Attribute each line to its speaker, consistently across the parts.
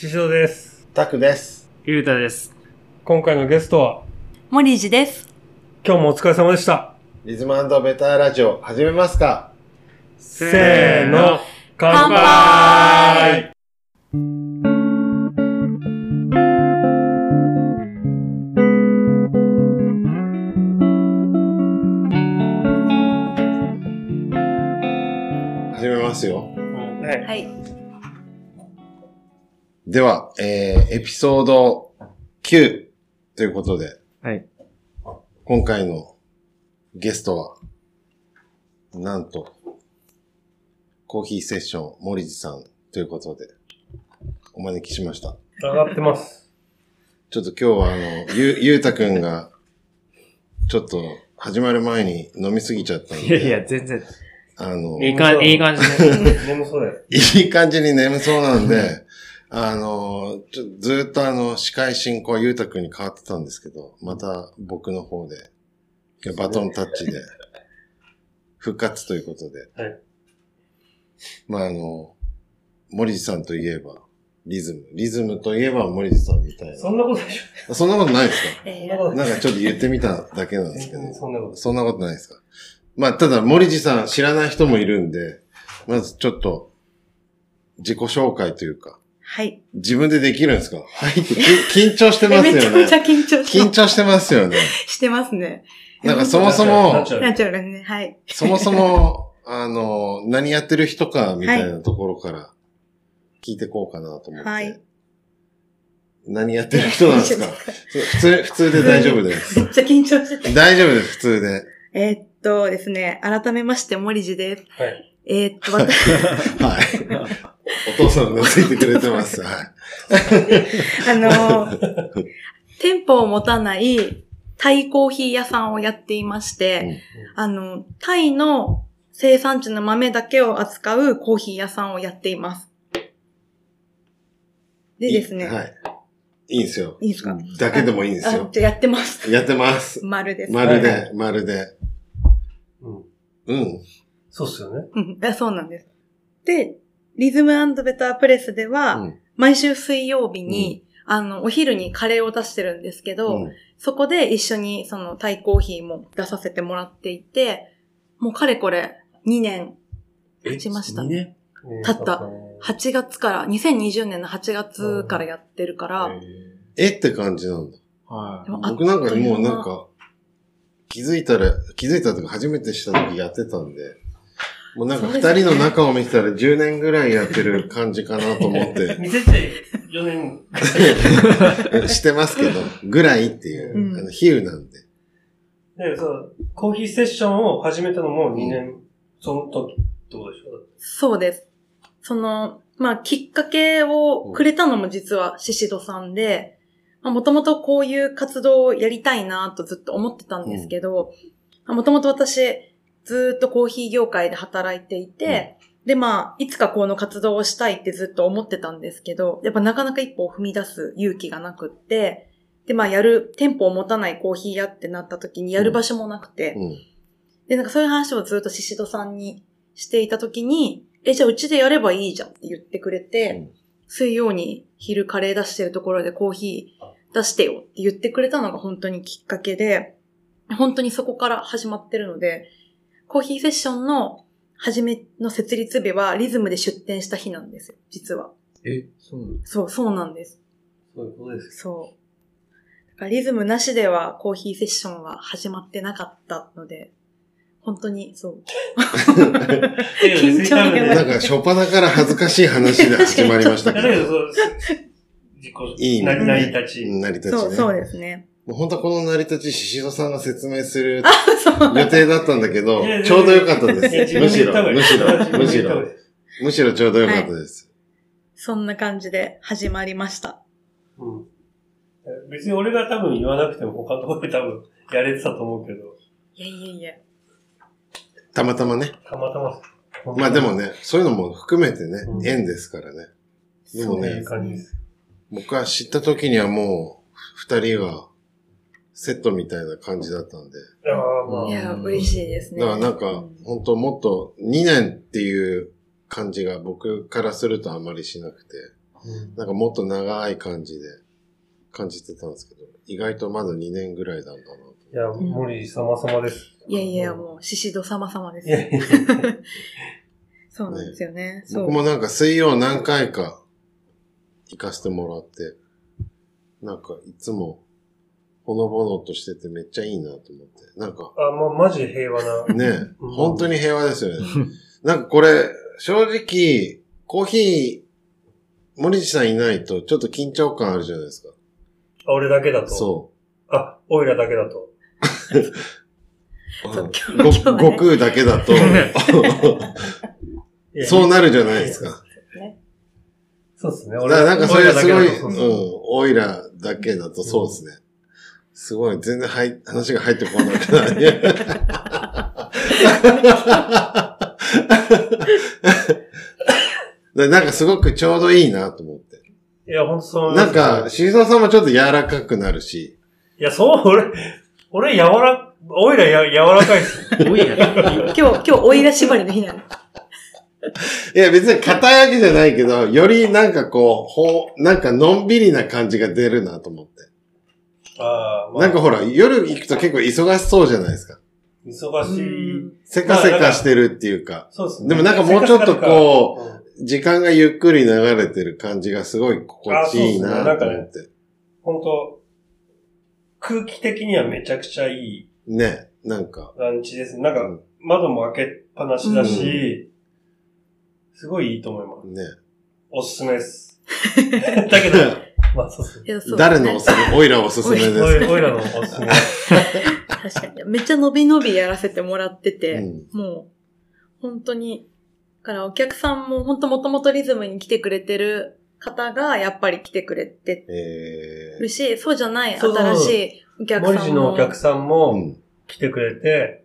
Speaker 1: 師匠です。
Speaker 2: タクです。
Speaker 3: ゆうたです。
Speaker 1: 今回のゲストは、
Speaker 4: 森地です。
Speaker 1: 今日もお疲れ様でした。
Speaker 2: リズムベターラジオ始めますか
Speaker 1: せーの、乾
Speaker 4: 乾
Speaker 1: 杯
Speaker 2: 始めますよ。
Speaker 1: はい。
Speaker 4: はい。
Speaker 2: では、えー、エピソード9ということで、
Speaker 3: はい。
Speaker 2: 今回のゲストは、なんと、コーヒーセッション森地さんということで、お招きしました。
Speaker 1: 上がってます。
Speaker 2: ちょっと今日はあの、ゆ、ゆうたくんが、ちょっと始まる前に飲みすぎちゃったんで、
Speaker 3: いやいや、全然。
Speaker 2: あの、
Speaker 3: いい感じ、いい感じで。
Speaker 1: 眠そうだよ。
Speaker 2: いい感じに眠そうなんで、あの、ちょずっとあの、司会進行はゆうたくんに変わってたんですけど、また僕の方で、バトンタッチで、復活ということで。
Speaker 1: はい
Speaker 2: まああの、森地さんといえば、リズム。リズムといえば森地さんみたい
Speaker 1: そんなことでし
Speaker 2: な。そんなことないですか？なんかちょっと言ってみただけなんですけど
Speaker 1: そんなこと。
Speaker 2: そんなことないですか？まあ、ただ、森地さん知らない人もいるんで、まずちょっと、自己紹介というか、
Speaker 4: はい。
Speaker 2: 自分でできるんですか？はいって、き緊張してます
Speaker 4: めちゃめちゃ
Speaker 2: よね。
Speaker 4: 緊張し
Speaker 2: 緊張してますよね。
Speaker 4: してますね。
Speaker 2: なんかそもそも、
Speaker 1: ナチュラル
Speaker 4: ね。はい。
Speaker 2: そもそも、あの、何やってる人か、みたいなところから、聞いてこうかなと思って。
Speaker 4: はい。
Speaker 2: 何やってる人なんですか？普通、普通で大丈夫です。
Speaker 4: めっちゃ緊張してて。
Speaker 2: 大丈夫です、普通で。
Speaker 4: えーっとですね、改めまして森地です。
Speaker 1: はい。
Speaker 4: えーっと、私、
Speaker 2: はい。お父さんがついてくれてます。はい。
Speaker 4: あの、店舗を持たないタイコーヒー屋さんをやっていまして、あの、タイの生産地の豆だけを扱うコーヒー屋さんをやっています。でですね、
Speaker 2: はい。いいんですよ。
Speaker 4: いいですか？
Speaker 2: だけでもいいんです
Speaker 4: あ
Speaker 2: よ。
Speaker 4: じゃあやってます。
Speaker 2: やってます。
Speaker 4: 丸です。
Speaker 2: まる
Speaker 1: は
Speaker 2: で、まるで。
Speaker 1: うん。
Speaker 2: うん。
Speaker 1: そうっすよね。
Speaker 4: うん。あそうなんです。で、リズムベタープレスでは、
Speaker 2: うん。
Speaker 4: 毎週水曜日に、あの、お昼にカレーを出してるんですけど、
Speaker 2: うん。
Speaker 4: そこで一緒にそのタイコーヒーも出させてもらっていて、もうかれこれ2年経ちました
Speaker 3: 2
Speaker 4: ね。
Speaker 3: 年？
Speaker 4: 経った。8月から、2020年の8月からやってるから、
Speaker 2: えって感じなんだ。
Speaker 3: は
Speaker 4: でもあ
Speaker 2: 僕なんかもうなんか、気づいたら、気づいたとか初めてした時やってたんで、もうなんか二人の仲を見てたら10年ぐらいやってる感じかなと思って、
Speaker 1: 見せて、4年。
Speaker 2: してますけど、ぐらいっていう、
Speaker 4: うん。
Speaker 2: あの、比喩なんで。
Speaker 1: で、そう、コーヒーセッションを始めたのも2年、その時ってことでしょ？
Speaker 4: そうです。その、まあ、きっかけをくれたのも実はシシドさんで、まあ、もともとこういう活動をやりたいなとずっと思ってたんですけど、もともと私、ずっとコーヒー業界で働いていて、で、まあ、いつかこの活動をしたいってずっと思ってたんですけど、やっぱなかなか一歩を踏み出す勇気がなくって、で、まあ、やる、店舗を持たないコーヒー屋ってなった時にやる場所もなくて、
Speaker 2: うん。
Speaker 4: で、なんかそういう話をずっとシシドさんにしていたときに、え、じゃあうちでやればいいじゃんって言ってくれて、
Speaker 2: うん。
Speaker 4: 水曜に昼カレー出してるところでコーヒー出してよって言ってくれたのが本当にきっかけで、本当にそこから始まってるので、コーヒーセッションの初めの設立日はリズムで出店した日なんですよ、実は。
Speaker 3: い。え、そうなの
Speaker 4: そう、そうなんです。
Speaker 1: そういうことです。
Speaker 4: そう。だからリズムなしではコーヒーセッションは始まってなかったので、本当にそう。緊張が
Speaker 2: なんか、初っ端から恥ずかしい話で 始まりましたけど。いいね
Speaker 1: な成り立ち。
Speaker 2: 成り立ちね。
Speaker 4: そう、そうですね。
Speaker 2: もう本当はこの成り立ち、ししどさんが説明する。予定だったんだけどちょうどよかったです。むしろ、むしろ、むしろむしろちょうどよかったです。
Speaker 4: そんな感じで始まりました。
Speaker 1: うん。別に俺が多分言わなくても他のところで多分やれてたと思うけど、
Speaker 4: いやいやいや。
Speaker 2: たまたまね。
Speaker 1: たまたま。
Speaker 2: まあでもね、そういうのも含めてね
Speaker 1: う、ん
Speaker 2: 縁ですからね。でもね
Speaker 1: そういう、感じです。
Speaker 2: 僕は知った時にはもう、二人がセットみたいな感じだったんで。
Speaker 4: いや、嬉しいですね。
Speaker 2: だからなんか、本当もっと2年っていう感じが僕からするとあまりしなくて、なんかもっと長い感じで感じてたんですけど、意外とまだ2年ぐらいなんだなと。
Speaker 1: いや、森様様です。
Speaker 4: いやいや、もう、シシド様様です
Speaker 1: い。やいや
Speaker 4: そうなんですよね。そう
Speaker 2: 僕もなんか水曜何回か行かせてもらって、なんかいつもほのぼのとしててめっちゃいいなと思って。なんか
Speaker 1: あ、ま、マジで平和な。
Speaker 2: ね、
Speaker 1: うん
Speaker 2: 本当に平和ですよね。なんかこれ、正直、コーヒー、森地さんいないとちょっと緊張感あるじゃないですか。
Speaker 1: あ俺だけだと？
Speaker 2: そ
Speaker 1: あ、オイラだけだと？
Speaker 2: ご悟空だけだと、そうなるじゃないですか。
Speaker 1: そうですね。
Speaker 2: だからなんかそれすごい、
Speaker 1: う
Speaker 2: ん、オイラだけだとそうですね。すごい、全然はい、話が入ってこなくない。なんかすごくちょうどいいなと思って。
Speaker 1: いや、ほんとそう
Speaker 2: なん
Speaker 1: ます
Speaker 2: か、しぞさんもちょっと柔らかくなるし、
Speaker 1: いや、そう、俺、俺、柔ら、オイラや、柔らかいっす。
Speaker 3: 多いや
Speaker 4: 今日、今日、おいら縛りの日なの。
Speaker 2: いや別に硬いわけじゃないけど、よりなんかこう、ほう、なんかのんびりな感じが出るなと思って。
Speaker 1: ああ、まあ、
Speaker 2: なんかほら、夜行くと結構忙しそうじゃないですか。
Speaker 1: 忙しい。
Speaker 2: せかせかしてるっていうか。
Speaker 1: そうですね。
Speaker 2: でもなんかもうちょっとこ
Speaker 1: う、
Speaker 2: 時間がゆっくり流れてる感じがすごい心地いいなと思って。
Speaker 1: 本当空気的にはめちゃくちゃいい
Speaker 2: ね、なんか。
Speaker 1: ランチですね。なんか、
Speaker 2: うん
Speaker 1: 窓も開けっぱなしだし、
Speaker 2: う
Speaker 1: すごいいいと思います。
Speaker 2: ね。
Speaker 1: おすすめです。だけど、まあそう
Speaker 4: そう
Speaker 2: 誰のおすすめオイラおすすめです。
Speaker 1: オイラのおすすめ。
Speaker 4: 確かに。めっちゃ伸び伸びやらせてもらってて、
Speaker 2: うん
Speaker 4: もう、本当に、だからお客さんも本当もともとリズムに来てくれてる方がやっぱり来てくれて
Speaker 2: え
Speaker 4: るし、そうじゃない
Speaker 1: そうそう
Speaker 4: 新しいお客さんも。
Speaker 1: 森地のお客さん
Speaker 2: ー、
Speaker 1: も
Speaker 2: うん。
Speaker 1: 来てくれて、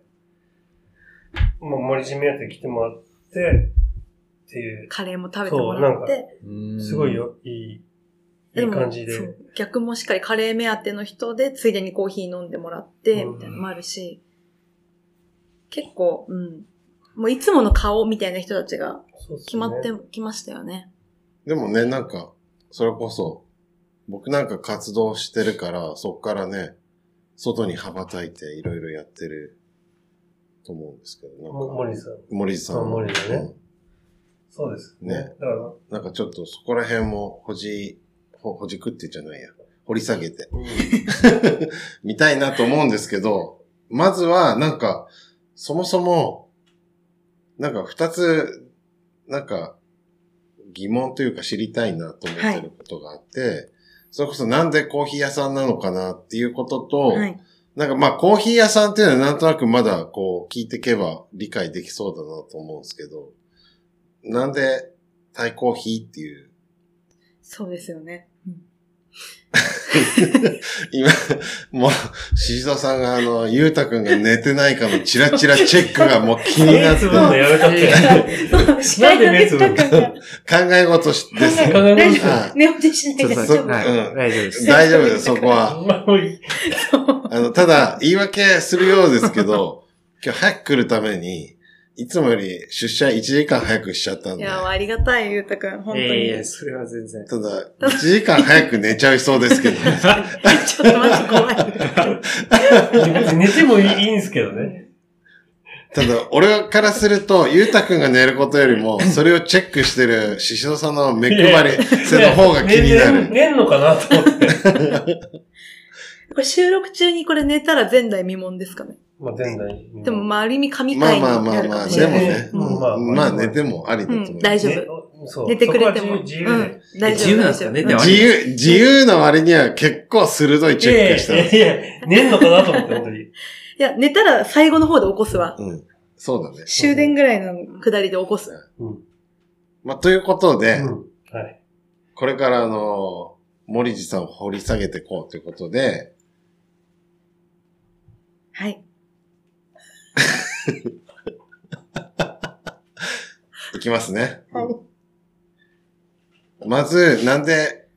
Speaker 1: もう森地目当て来てもらって、っていう、
Speaker 4: カレーも食べてもらって、
Speaker 1: すごい。よ、いい、いい
Speaker 4: でも
Speaker 1: 感じで。
Speaker 4: そう逆もしっかりカレー目当ての人で、ついでにコーヒー飲んでもらって、
Speaker 1: うん
Speaker 4: みたいなのもあるし、結構、うん。もういつもの顔みたいな人たちが決まってきましたよね。
Speaker 2: でもね、なんか、それこそ、僕なんか活動してるから、そっからね、外に羽ばたいていろいろやってると思うんですけど、なんか
Speaker 1: も森さん。
Speaker 2: 森さん
Speaker 1: 森さんねそうですね。
Speaker 2: ね
Speaker 1: だから、
Speaker 2: うんなんかちょっとそこら辺もほじ、ほ、ほじくってじゃないや。掘り下げて
Speaker 1: うん
Speaker 2: みたいなと思うんですけど、まずはなんか、そもそも、なんか二つ、なんか、疑問というか知りたいなと思ってることがあって、それこそなんでコーヒー屋さんなのかなっていうことと、
Speaker 4: はい。
Speaker 2: なんかまあコーヒー屋さんっていうのはなんとなくまだこう聞いていけば理解できそうだなと思うんですけど、なんでタイコーヒーっていう、
Speaker 4: そうですよね。うん
Speaker 2: 今、もう、ししとさんがあの、ゆうたくんが寝てないかのチラチラチェックがもう気になって、
Speaker 1: 目つぶるのやめたって。なんで目つぶる
Speaker 2: 考え事しです。
Speaker 1: 考え
Speaker 4: 大丈
Speaker 2: あ
Speaker 4: 夫。寝落ちしない
Speaker 3: ちょっと、
Speaker 4: で大丈夫。
Speaker 3: はい、
Speaker 2: うん
Speaker 3: 大丈夫です。
Speaker 2: 大丈夫です、そこは。
Speaker 1: あ
Speaker 2: の、ただ、言い訳するようですけど、今日早く来るために、いつもより出社1時間早くしちゃったんで。
Speaker 4: いや、ありがたい、ゆうたくん。本当に。
Speaker 3: いやいや、それは全然。
Speaker 2: ただ、1時間早く寝ちゃいそうですけどね。
Speaker 4: ちょっとマジ怖い。
Speaker 1: 別に寝てもいいいいんですけどね。
Speaker 2: ただ、俺からすると、ゆうたくんが寝ることよりも、それをチェックしてるししどさんの目配りせの方が気にな
Speaker 1: 寝
Speaker 2: る。
Speaker 1: 寝んのかなと思って。
Speaker 4: これ収録中にこれ寝たら前代未聞ですかね？
Speaker 1: まあ、前代。
Speaker 4: でも、まあ、ある意味神
Speaker 2: まあ
Speaker 4: 回に
Speaker 2: まあまあまあ、
Speaker 4: なるかもし
Speaker 2: でもね
Speaker 4: れない。、
Speaker 1: うん
Speaker 2: まあ、まあ寝てもありだと思
Speaker 4: う。大丈夫
Speaker 1: ねそう
Speaker 4: 寝てくれても。
Speaker 1: 自由で。
Speaker 4: うん、大丈夫。
Speaker 3: 自由なんですか？ね
Speaker 2: 自由、自由な割には結構鋭いチェックしたんです。
Speaker 1: いやいや寝んのかなと思って、本当に。
Speaker 4: いや、寝たら最後の方で起こすわ。
Speaker 2: うん。そうだね。
Speaker 4: 終電ぐらいの下りで起こす。
Speaker 1: うん。
Speaker 2: まあ、ということで、
Speaker 1: うんはい。
Speaker 2: これからあの、森地さんを掘り下げていこうということで、
Speaker 4: はい。
Speaker 2: いきますね。
Speaker 4: はい。
Speaker 2: まず、なんで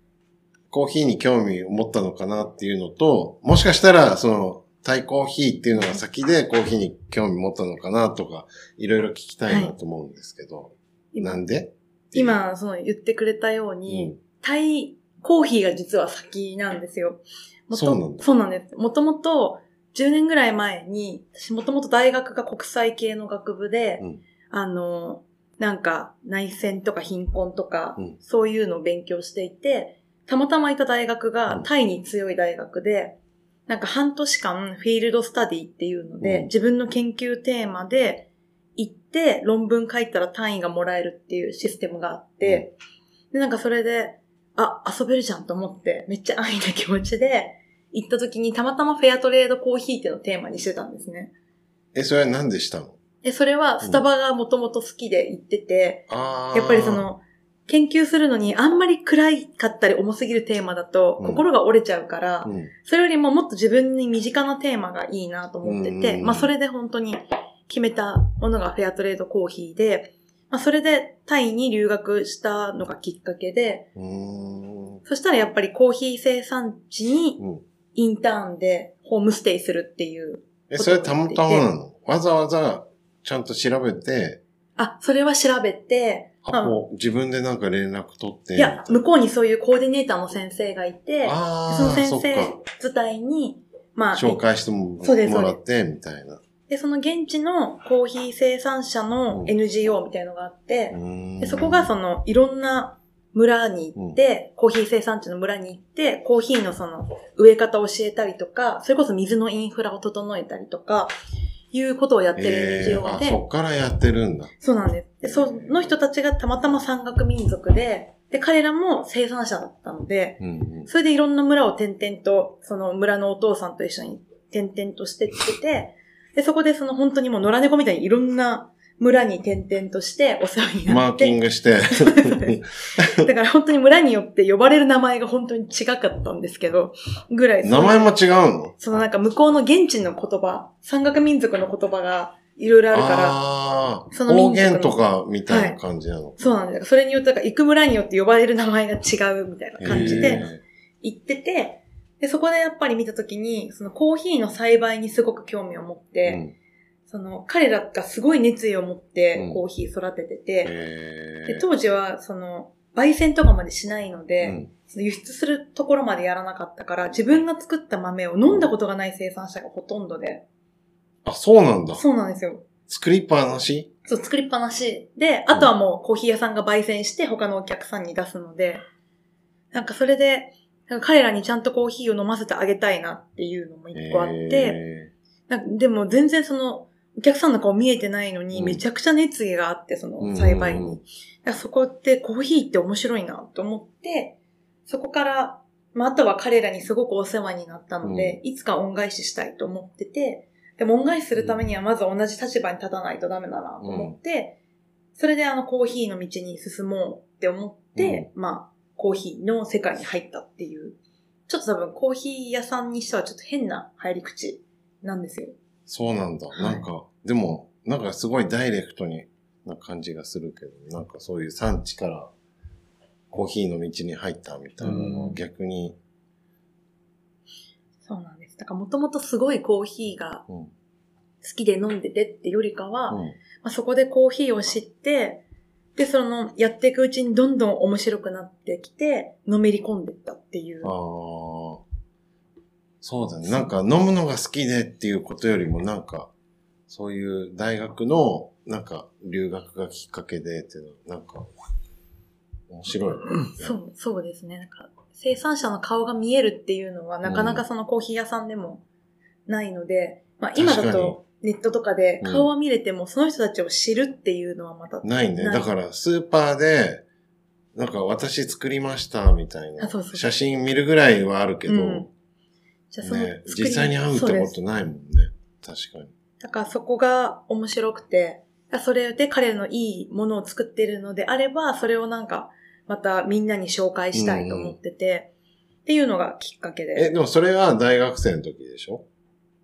Speaker 2: コーヒーに興味を持ったのかなっていうのと、もしかしたら、その、タイコーヒーっていうのが先でコーヒーに興味持ったのかなとか、いろいろ聞きたいなと思うんですけど、
Speaker 4: 今。
Speaker 2: なんで？
Speaker 4: 今、その言ってくれたように、タイコーヒーが実は先なんですよ。もと
Speaker 2: そうなんだ。
Speaker 4: そうなんです。もともと、10年ぐらい前に、私もともと大学が国際系の学部で、
Speaker 2: うん。
Speaker 4: あの、なんか内戦とか貧困とか、
Speaker 2: うん。
Speaker 4: そういうのを勉強していて、たまたまいた大学
Speaker 2: うん。
Speaker 4: がタイに強い大学で、なんか半年間フィールドスタディっていうので、
Speaker 2: うん。
Speaker 4: 自分の研究テーマで行って論文書いたら単位がもらえるっていうシステムがあって、で、なんかそれで、あ、遊べるじゃんと思って、めっちゃ安易な気持ちで行った時にたまたまフェアトレードコーヒーっていうのをテーマにしてたんですね。
Speaker 2: え、それは何でしたの？
Speaker 4: で、それはスタバがもともと好きで行ってて。やっぱりそ、の、研究するのにあんまり暗いかったり重すぎるテーマだと
Speaker 2: うん
Speaker 4: 心が折れちゃうから、
Speaker 2: うん。
Speaker 4: それよりももっと自分に身近なテーマがいいなと思ってて、
Speaker 2: うん
Speaker 4: まあそれで本当に決めたものがフェアトレードコーヒーで、まあそれでタイに留学したのがきっかけで、
Speaker 2: うーん。
Speaker 4: そしたらやっぱりコーヒー生産地に
Speaker 2: うん
Speaker 4: インターンでホームステイするっていう。
Speaker 2: え、それたまたまなの？わざわざちゃんと調べて、
Speaker 4: あ、それは調べて、まあ
Speaker 2: う自分でなんか連絡取って。
Speaker 4: いや、向こうにそういうコーディネーターの先生がいて、その先生
Speaker 2: か。
Speaker 4: 伝いに、まあ、
Speaker 2: 紹介してもらって、みたいな。
Speaker 4: で、その現地のコーヒー生産者の
Speaker 2: うん
Speaker 4: NGO みたいなのがあって、でそこがその、いろんな村に行って、コーヒー生産地の村に行って、コーヒーのその、植え方を教えたりとか、それこそ水のインフラを整えたりとか、いうことをやってる
Speaker 2: えー
Speaker 4: NGO
Speaker 2: あ、
Speaker 4: で、
Speaker 2: そっからやってるんだ。
Speaker 4: そうなんです。で、その人たちがたまたま山岳民族で、で、彼らも生産者だったので、
Speaker 2: うんうん。
Speaker 4: それでいろんな村を転々と、その村のお父さんと一緒に転々としてってて、で、そこでその本当にもう野良猫みたいにいろんな村に転々としてお世話にな
Speaker 2: マーキ
Speaker 4: って、
Speaker 2: ングして。
Speaker 4: だから本当に村によって呼ばれる名前が本当に違かったんですけど、ぐらい。
Speaker 2: 名前も違うの？
Speaker 4: そのなんか向こうの現地の言葉、山岳民族の言葉がいろいろあるから、
Speaker 2: ああ、
Speaker 4: その民の
Speaker 2: 言とかみたいな感じなの。
Speaker 4: そうなんですよ。それによって、行く村によって呼ばれる名前が違うみたいな感じで、
Speaker 2: え
Speaker 4: 行ってて、で、そこでやっぱり見たときに、そのコーヒーの栽培にすごく興味を持っ
Speaker 2: ー
Speaker 4: て、
Speaker 2: うん
Speaker 4: その彼らがすごい熱意を持っ
Speaker 2: う
Speaker 4: て
Speaker 2: ん。
Speaker 4: コーヒー育ててて、
Speaker 2: えー。
Speaker 4: で当時はその焙煎とかまでしないので、
Speaker 2: うん。
Speaker 4: その輸出するところまでやらなかったから、自分が作った豆を飲んだことがない生産者がほとんどで、
Speaker 2: あ、そうなんだ。
Speaker 4: そうなんですよ。
Speaker 2: 作りっぱなし？
Speaker 4: そう、作りっぱなし。で、あとはもうコーヒー屋さんが焙煎して他のお客さんに出すので、なんかそれで、彼らにちゃんとコーヒーを飲ませてあげたいなっていうのも一個あって、でも全然その、お客さんの顔見えてないのに、
Speaker 2: うん
Speaker 4: めちゃくちゃ熱意があって、そ
Speaker 2: ー
Speaker 4: の栽培に。そこってコーヒーって面白いなと思って、そこから、まあ、あとは彼らにすごくお世話になったので、いつか恩返ししたいと思ってて、でも恩返しするためにはまず同じ立場に立たないとダメだなと思って、それであのコーヒーの道に進もうって思って、まあ、コーヒーの世界に入ったっていう。ちょっと多分コーヒー屋さんにしてはちょっと変な入り口なんですよ。
Speaker 2: そうなんだ。
Speaker 4: はい
Speaker 2: なんか、でも、なんかすごいダイレクトにな感じがするけど、なんかそういう産地からコーヒーの道に入ったみたいなのは
Speaker 3: うん
Speaker 2: 逆に、
Speaker 4: そうなんです。だからもともとすごいコーヒーが
Speaker 2: うん
Speaker 4: 好きで飲んでてってよりかは、
Speaker 2: うん
Speaker 4: まあ、そこでコーヒーを知って、で、その、やっていくうちにどんどん面白くなってきて、のめり込んでったっていう。
Speaker 2: ああ。そうだね。なんか飲むのが好きでっていうことよりもなんか、そういう大学のなんか留学がきっかけでっていうのはなんか、面白い、ね。
Speaker 4: そう、そうですね。なんか、生産者の顔が見えるっていうのは、なかなかそのコーヒー屋さんでもないので、まあ今だとネットとかで
Speaker 2: うん
Speaker 4: 顔は見れても、その人たちを知るっていうのはまた、
Speaker 2: ないね。だからスーパーで、なんか私作りましたみたいな写真見るぐらいはあるけど、
Speaker 4: うんじゃあその
Speaker 2: ね、実際に会うってことないもんね。確かに。
Speaker 4: だからそこが面白くて、それで彼のいいものを作ってるのであれば、それをなんか、またみんなに紹介したいと思ってて、っていうのがきっかけ
Speaker 2: え、
Speaker 4: で、
Speaker 2: でもそれは大学生の時でしょ？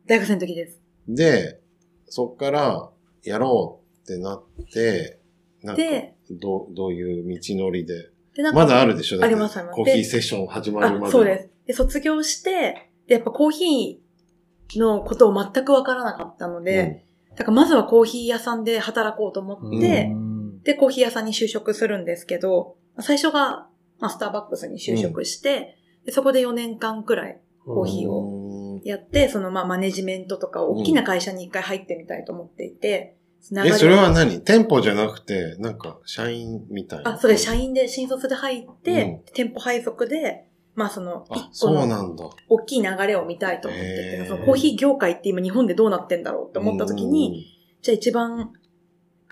Speaker 4: 大学生の時です。
Speaker 2: で、そっからやろうってなって、なんか
Speaker 4: で、
Speaker 2: どう、どういう道のりで。
Speaker 4: で、
Speaker 2: まだあるでしょ？
Speaker 4: ありますあります
Speaker 2: コーヒーセッション始まるまで。
Speaker 4: あ、そうです。で、卒業して、で、やっぱコーヒーのことを全くわからなかったので、だからまずはコーヒー屋さんで働こうと思って、
Speaker 3: うん。
Speaker 4: で、コーヒー屋さんに就職するんですけど、最初が、まあ、スターバックスに就職して、でそこで4年間くらいコーヒーを
Speaker 2: を。
Speaker 4: やって、そのまあマネジメントとか大きな会社に一回入ってみたいと思っていて、流
Speaker 2: え、それは何？店舗じゃなくて、なんか、社員みたいな。
Speaker 4: あ、それ社員で新卒で入って、
Speaker 2: うん。
Speaker 4: 店舗配属で、まあその、
Speaker 2: あ、
Speaker 4: 一個
Speaker 2: そう
Speaker 4: の
Speaker 2: なんだ。
Speaker 4: 大きい流れを見たいと思ってて、そのコーヒー業界って今日本でどうなってんだろうって思った時に、じゃあ一番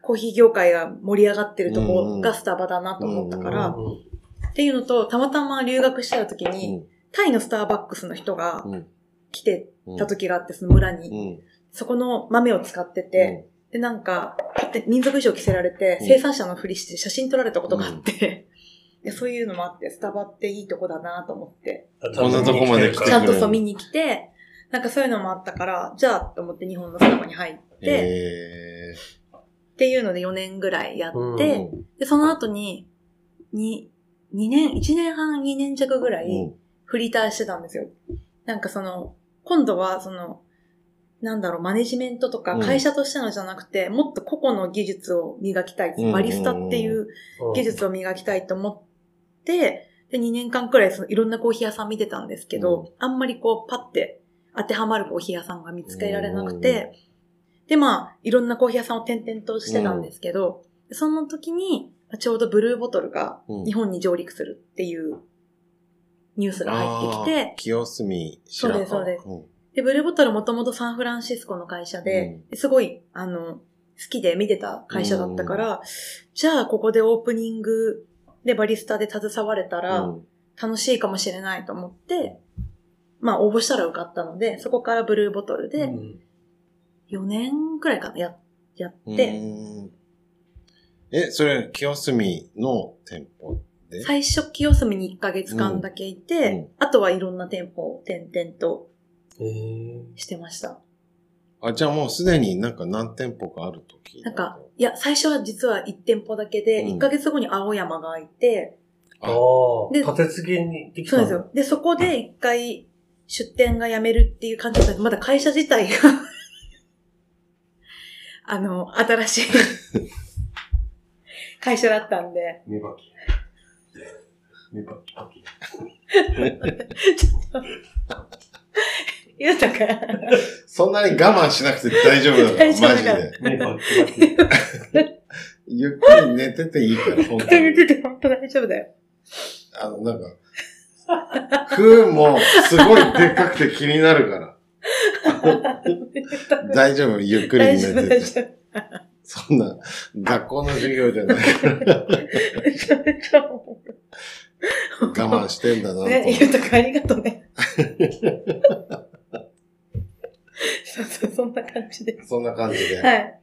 Speaker 4: コーヒー業界が盛り上がってるとこがスタバだなと思ったから、
Speaker 2: うん
Speaker 4: っていうのと、たまたま留学してた時
Speaker 2: うん、
Speaker 4: に、タイのスターバックスの人が
Speaker 2: うん。
Speaker 4: 来て
Speaker 2: うん
Speaker 4: た時があって、その村
Speaker 2: う
Speaker 4: に、
Speaker 2: ん。
Speaker 4: そこの豆を使ってて、で、なんか、で民族衣装着せられて、
Speaker 2: うん。
Speaker 4: 生産者のふりして写真撮られたことがあって、でそういうのもあって、スタバっていいとこだなと思って、
Speaker 2: こんなとこまで来て
Speaker 4: ちゃんとそう見に来て、なんかそういうのもあったから、じゃあと思って日本のスタバに入って、
Speaker 2: へ
Speaker 4: っていうので4年ぐらいやって、
Speaker 1: うん。
Speaker 2: ー
Speaker 4: で、その後に、に、2年、1年半、2年弱ぐら
Speaker 2: うん。
Speaker 4: い、フリーターしてたんですよ。なんかその、今度はその、なんだろう、マネジメントとか
Speaker 2: うん。
Speaker 4: 会社としてのじゃなくて、もっと個々の技術を磨きたい。
Speaker 2: うん
Speaker 4: バリスタっていう
Speaker 1: うん
Speaker 4: 技術を磨きたいと思って、で、2年間くらいそのいろんなコーヒー屋さん見てたんですけど、あんまりこう、パッて当てはまるコーヒー屋さんが見つけられなくて、で、まあ、いろんなコーヒー屋さんを転々としてたんですけど、その時に、ちょうどブルーボトルが
Speaker 2: うん。
Speaker 4: 日本に上陸するっていうニュースが入ってき
Speaker 2: あー
Speaker 4: て、
Speaker 2: 清澄白河。
Speaker 4: そうです
Speaker 2: うん。
Speaker 4: で、ブルーボトルもともとサンフランシスコの会社で、すごい、あの、好きで見てた会社だったから、じゃあここでオープニングでバリスタで携われたら
Speaker 2: うん。
Speaker 4: 楽しいかもしれないと思って、まあ応募したら受かったので、そこからブルーボトルで
Speaker 1: うん。
Speaker 4: 4年くらいかな、や、やっ
Speaker 2: う
Speaker 4: て、
Speaker 2: ん。え、それ、清澄の店舗で？
Speaker 4: 最初清澄に1ヶ月間だけいて、
Speaker 2: うん。
Speaker 4: あとはいろんな店舗を転々としてました。
Speaker 2: あ、じゃあもうすでになんか何店舗かあると聞いた。
Speaker 4: なんか、いや、最初は実は1店舗だけで、
Speaker 2: うん。
Speaker 4: 1ヶ月後に青山が開いて、
Speaker 1: あ。あ、
Speaker 4: で
Speaker 1: 立て継ぎにでき
Speaker 4: そうなんですよ。で、そこで一回出店が辞めるっていう感じだったけどまだ会社自体が、あの、新しい。会社だったんで、
Speaker 1: 見ばき。見ばき。ばき
Speaker 4: 言うたから、
Speaker 2: そんなに我慢しなくて大丈夫だから、
Speaker 4: 大丈夫
Speaker 2: マジで。ゆっくり寝てていいから、本当に。
Speaker 4: 言ってて本当大丈夫だよ。
Speaker 2: あの、なんか、風もすごいでっかくて気になるから。大丈夫、ゆっくり寝てて。
Speaker 4: 大丈夫。
Speaker 2: そんな、学校の授業じゃないから、
Speaker 4: めちゃめちゃ思う
Speaker 2: 我慢してんだな
Speaker 4: ね。ゆうたくんありがとうね。そうそう、そんな感じで。
Speaker 2: そんな感じで。
Speaker 4: はい。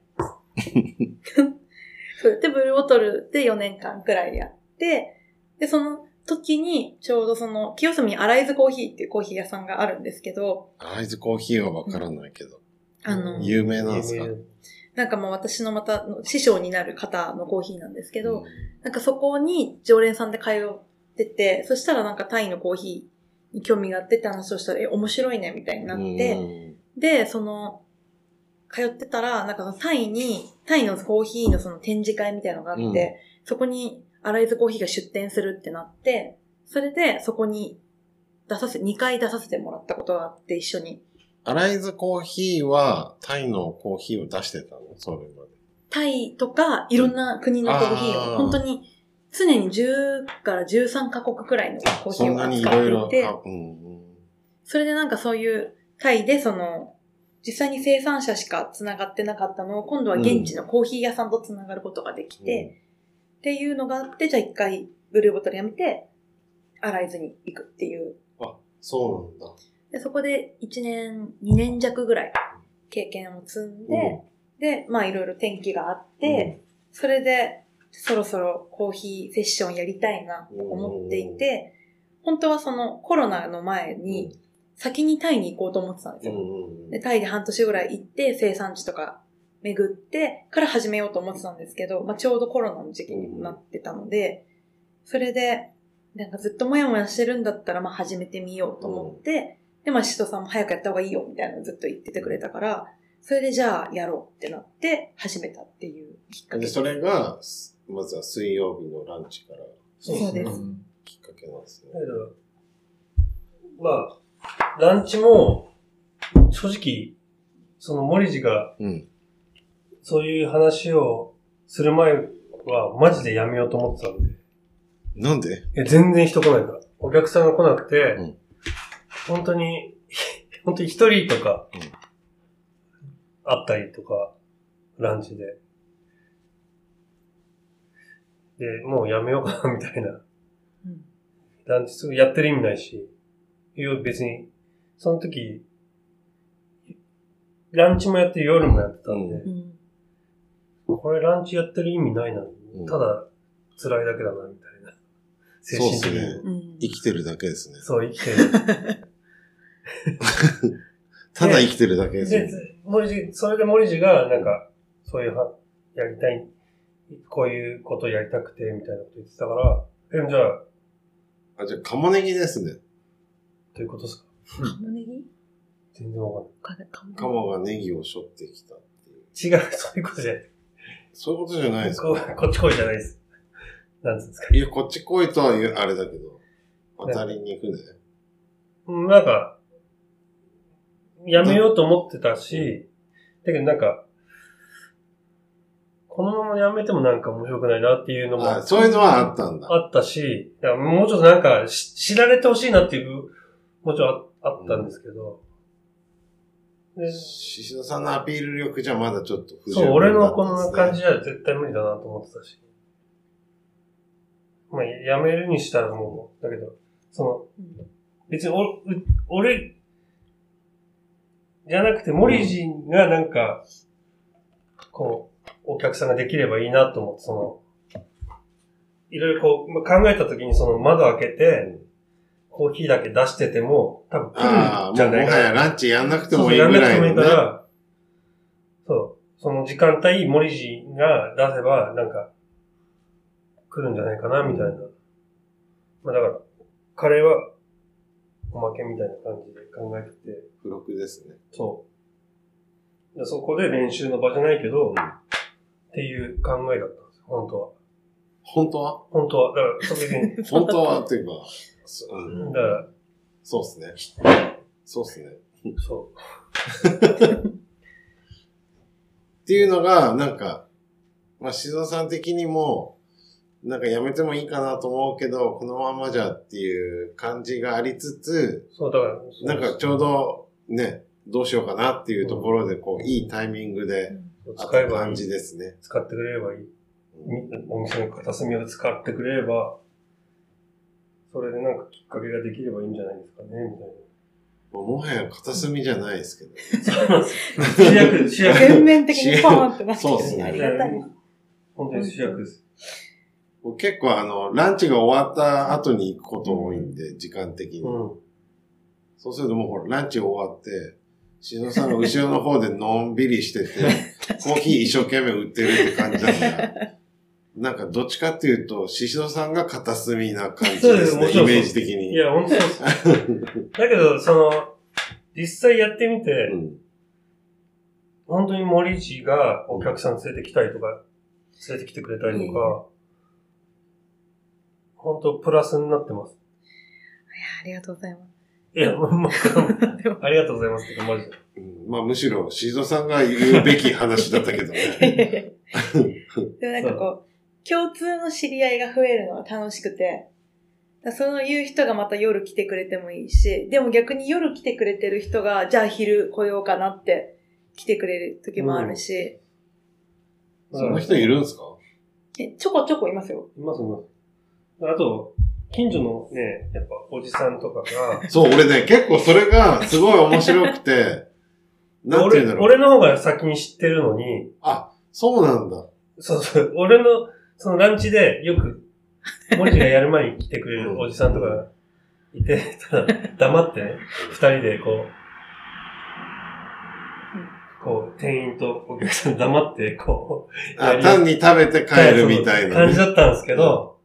Speaker 4: そうで、ブルーボトルで4年間くらいやって、で、その時に、ちょうどその、清澄にアライズコーヒーっていうコーヒー屋さんがあるんですけど、
Speaker 2: アイズコーヒーはわからないけど。
Speaker 4: あの、
Speaker 2: 有名なんですか？
Speaker 4: なんかもう私のまた師匠になる方のコーヒーなんですけど、
Speaker 2: うん
Speaker 4: なんかそこに常連さんで通ってて、そしたらなんかタイのコーヒーに興味があってって話をしたら、え、面白いね、みたいになって、
Speaker 2: うん
Speaker 4: で、その、通ってたら、なんかそのタイに、タイのコーヒーのその展示会みたいなのがあって、
Speaker 2: うん
Speaker 4: そこにアライズコーヒーが出店するってなって、それでそこに出させ、2回出させてもらったことがあって一緒に。
Speaker 2: アライズコーヒーはタイのコーヒーを出してたの？それまで。
Speaker 4: タイとかいろんな国のコーヒーを、本当に常に10から13カ国くらいのコーヒーを扱
Speaker 2: ろいろ。
Speaker 4: っていて、
Speaker 2: あうんうん
Speaker 4: それでなんかそういうタイでその、実際に生産者しか繋がってなかったのを、今度は現地のコーヒー屋さんと繋がることができて、っていうのがあって、じゃあ一回ブルーボトルやめて、アライズに行くっていう。
Speaker 2: あ、そうなんだ。
Speaker 4: で、そこで1年、2年弱ぐらい経験を積んで、で、まあいろいろ転機があって、それでそろそろコーヒーセッションやりたいなと思っていて、本当はそのコロナの前に先にタイに行こうと思ってたんですよ。
Speaker 2: うんうんうん。
Speaker 4: で、タイで半年ぐらい行って生産地とか巡ってから始めようと思ってたんですけど、まあちょうどコロナの時期になってたので、それで、なんかずっともやもやしてるんだったらまあ始めてみようと思って、で、まあシトさんも早くやった方がいいよみたいなのずっと言っててくれたから、それでじゃあやろうってなって始めたっていうきっかけ。
Speaker 2: で、それが、すまずは水曜日のランチから、
Speaker 4: そうです。
Speaker 3: ん
Speaker 2: きっかけなんですね。
Speaker 1: まあ、ランチも、正直、その森地が
Speaker 2: うん。
Speaker 1: そういう話をする前は、マジでやめようと思ってたんで。
Speaker 2: なんで？
Speaker 1: いや、全然人来ないから。お客さんが来なくて、
Speaker 2: うん
Speaker 1: 本当に、本当に一人とか
Speaker 2: うん、
Speaker 1: あったりとか、ランチで。で、もうやめようかな、みたいな。
Speaker 4: うん
Speaker 1: ランチすぐやってる意味ないし。いや、別に、その時、ランチもやって夜もやってたんで、
Speaker 4: うん
Speaker 1: これランチやってる意味ないな。
Speaker 2: うん
Speaker 1: ただ、辛いだけだな、みたいな。精
Speaker 2: そうっ
Speaker 1: 神的に。
Speaker 2: すね。
Speaker 4: うん
Speaker 2: 生きてるだけですね。
Speaker 1: そう、生きてる。
Speaker 2: ただ生きてるだけです
Speaker 1: で
Speaker 2: ね。、
Speaker 1: 森地、それで森地が、なんか、そういうは、やりたい、こういうことやりたくて、みたいなこと言ってたから、え、じゃあ、
Speaker 2: あ、じゃあ、カモネギですね。
Speaker 1: どういうことですか？
Speaker 4: カモネギ
Speaker 1: 全然わかんない。
Speaker 4: カモ
Speaker 2: がネギを背負ってきたっていう。
Speaker 1: 違う、そういうことじゃない。
Speaker 2: そういうことじゃないですか。
Speaker 1: ここっち来いじゃないです。なんつうんですか？
Speaker 2: いや、こっち来いとは言う、あれだけど、渡りに行くね。
Speaker 1: うんなんか、やめようと思ってたし、だけどなんか、このままやめてもなんか面白くないなっていうのも
Speaker 2: あ、そういうのはあったんだ。
Speaker 1: あったし、もうちょっとなんかし知られてほしいなっていう、もちろんああったんですけど、で
Speaker 2: 獅子戸さんのアピール力じゃまだちょっと不十
Speaker 1: そう、
Speaker 2: 分
Speaker 1: 俺
Speaker 2: だった
Speaker 1: のこ
Speaker 2: んですね。
Speaker 1: の感じじゃ絶対無理だなと思ってたし。まあ、やめるにしたらもう、だけど、その、別にお、う俺、じゃなくて、森人がなんか、こう、お客さんができればいいなと思って、その、いろいろこう、まあ考えたときにその窓開けて、コーヒーだけ出してても、多分来るんじゃ
Speaker 2: もはや
Speaker 1: ないかな。
Speaker 2: ランチやんなくて
Speaker 1: そうそう、
Speaker 2: もいいぐ
Speaker 1: やんなくてもい
Speaker 2: らい
Speaker 1: から、そう、その時間帯、森人が出せば、なんか、来るんじゃないかな、みたいな。まあだから、カレーは、おまけみたいな感じで考えてて、
Speaker 2: 付録ですね。
Speaker 1: そう。でそこで練習の場じゃないけど、っていう考えだったんですよ、本当は。
Speaker 2: 本当は？
Speaker 1: 本当は。だから、それに、
Speaker 2: 本当はっていうか、そうん
Speaker 1: だから、
Speaker 2: そうっすね。そうっすね。
Speaker 1: そ
Speaker 2: っていうのが、なんか、まあ、静岡さん的にも、なんかやめてもいいかなと思うけど、このままじゃっていう感じがありつつ、
Speaker 1: う。そう、だから、
Speaker 2: なんかちょうどね、どうしようかなっていうところで、こう、いいタイミングで、
Speaker 1: 使えばいい。
Speaker 2: た感じですね。
Speaker 1: 使ってくれればいい。みお店の片隅を使ってくれれば、それでなんかきっかけができればいいんじゃないですかね、みたい
Speaker 2: もうもはや片隅じゃないですけど。
Speaker 1: な。主役、主役。
Speaker 4: 全面的にポーンってなってる
Speaker 2: そうっすね
Speaker 4: ありがたい。
Speaker 1: 本当に主役です。
Speaker 2: 僕結構あの、ランチが終わった後に行くこと多いんで、時間的に。
Speaker 1: うん。
Speaker 2: そうするともうほら、ランチ終わって、しのさんが後ろの方でのんびりしてて、コーヒー一生懸命売ってるって感じなんだ。なんかどっちかっていうと、ししどさんが片隅な感じ
Speaker 1: そう
Speaker 2: で
Speaker 1: すすもちろん
Speaker 2: イメージ的に。
Speaker 1: いや、本当そうです。だけど、その、実際やってみて、
Speaker 2: うん。
Speaker 1: 本当に森地がお客さん連れてきたりとか、連れてきてくれたりとか、本当プラスになってます。
Speaker 4: ありがとうございま
Speaker 1: いや、もう、もう
Speaker 4: す。でも
Speaker 1: ありがとうございますけど、マジで。
Speaker 2: うんまあむしろ、ししどさんが言うべき話だったけど
Speaker 4: いやい
Speaker 2: ね。
Speaker 4: やいやでもなんかこう、共通の知り合いが増えるのは楽しくて、その言う人がまた夜来てくれてもいいし、でも逆に夜来てくれてる人が、じゃあ昼来ようかなって来てくれる時もあるし、
Speaker 2: その人いるんですか？
Speaker 4: えちょこちょこいますよ。
Speaker 1: います、います。あと、近所のね、やっぱおじさんとかが、
Speaker 2: そう、俺ね、結構それがすごい面白くて、なんて言うんだろう。
Speaker 1: 俺俺の方が先に知ってるのに、
Speaker 2: あ、そうなんだ。
Speaker 1: そうそう、俺の、そのランチでよく、森地がやる前に来てくれるおじさんとかがいて、ただ黙ってね、二人でこう、こう、店員とお客さん黙って、こう、
Speaker 2: あ単に食べて帰るみたいな、
Speaker 1: 感じだったんですけど、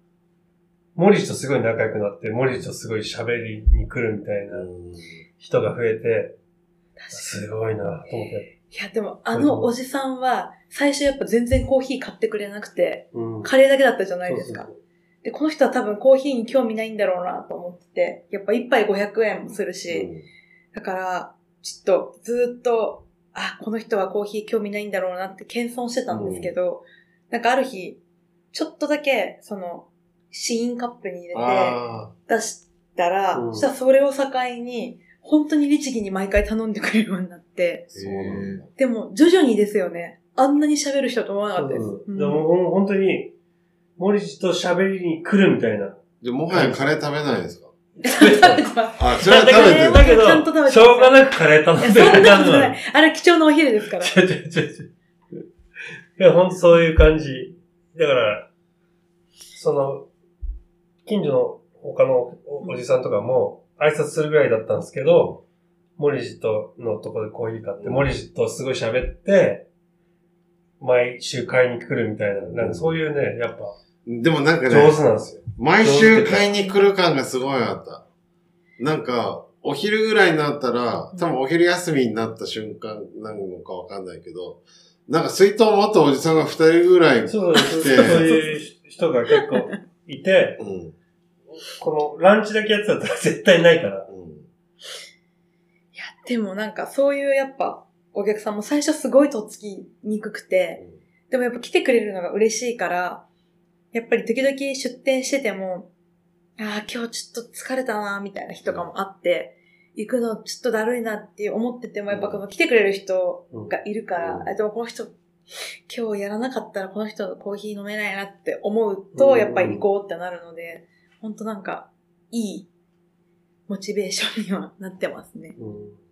Speaker 1: 森地とすごい仲良くなって、森地とすごい喋りに来るみたいな
Speaker 2: うん
Speaker 1: 人が増えて、すごいなと思って。
Speaker 4: いや、でもあのおじさんは、最初やっぱ全然コーヒー買ってくれなくて、
Speaker 1: うん。
Speaker 4: カレーだけだったじゃないですか。
Speaker 1: そうそう
Speaker 4: で、この人は多分コーヒーに興味ないんだろうなと思ってて、やっぱ一杯500円もするし、だから、ちょっとずーっと、あ、この人はコーヒー興味ないんだろうなって謙遜してたんですけど、なんかある日、ちょっとだけ、その、試飲カップに入れて、
Speaker 2: あ
Speaker 4: 出したら、
Speaker 1: うん
Speaker 4: そしたらそれを境に、本当に律儀に毎回頼んでくれるようになって。でも徐々にですよね。あんなに喋る人と思わなかったです。
Speaker 1: でも本当に、森地と喋りに来るみたいな。
Speaker 2: で、もはやカレー食べないですか？
Speaker 4: 食べてます
Speaker 2: あ、それは食べてる。
Speaker 1: だけど、
Speaker 4: ちゃんと食べてます
Speaker 1: しょうがなくカレー頼んでる
Speaker 4: そんなこと
Speaker 1: な
Speaker 4: い。あれ貴重なお昼ですから。
Speaker 1: 違う違う違う違う。いや、ほんとそういう感じ。だから、その、近所の他のおおじさんとかも挨拶するぐらいだったんですけど、森地とのとこでコーヒー買って、
Speaker 2: うん
Speaker 1: 森地とすごい喋って、毎週買いに来るみたいな、なんかそういうね、やっぱ
Speaker 2: でもなんか
Speaker 1: 上
Speaker 2: ね、
Speaker 1: 手なんですよ。
Speaker 2: 毎週買いに来る感がすごいあった。なんか、お昼ぐらいになったら、多分お昼休みになった瞬間なのかわかんないけど、なんか水筒持ったおじさんが二人ぐらい、
Speaker 1: そうそうそうそういう人が結構いて、
Speaker 2: うん。
Speaker 1: このランチだけやってたら絶対ないから。
Speaker 2: うん。
Speaker 4: でもなんかそういうやっぱお客さんも最初すごいとっつきにくくて、でもやっぱ来てくれるのが嬉しいから、やっぱり時々出店してても、ああ、今日ちょっと疲れたな、みたいな日とかもあって、行くのちょっとだるいなって思ってても、やっぱこの来てくれる人がいるから、
Speaker 2: うん。
Speaker 4: あでもこの人、今日やらなかったらこの人のコーヒー飲めないなって思うと、
Speaker 1: うん。
Speaker 4: やっぱり行こうってなるので、本当なんか、いいモチベーションにはなってますね。
Speaker 1: うん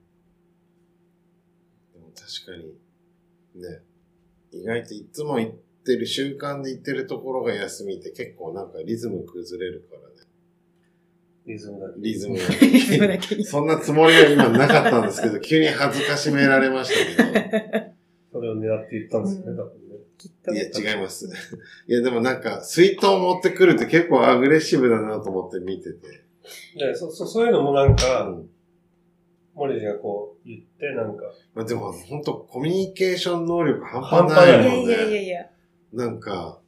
Speaker 2: 確かに、ね、意外といつも行ってる、習慣で行ってるところが休みって結構なんかリズム崩れるからね。
Speaker 1: リズムだけ。
Speaker 2: リズム
Speaker 4: だけに
Speaker 2: そんなつもりは今なかったんですけど、急に恥ずかしめられましたけ
Speaker 1: それを狙って言ったんですよね、
Speaker 4: うん
Speaker 1: 多分ね。
Speaker 2: いや、違います。いや、でもなんか、水筒持ってくるって結構アグレッシブだなと思って見てて。
Speaker 1: でそそそういうのもなん
Speaker 2: う
Speaker 1: か、
Speaker 2: ん。
Speaker 1: 森地がこう言って、なんか、
Speaker 2: まあ、でも本当コミュニケーション能力半
Speaker 1: 半
Speaker 2: 端
Speaker 1: 端ないい
Speaker 2: なもんね。
Speaker 4: やいやいやいや。
Speaker 2: なんか、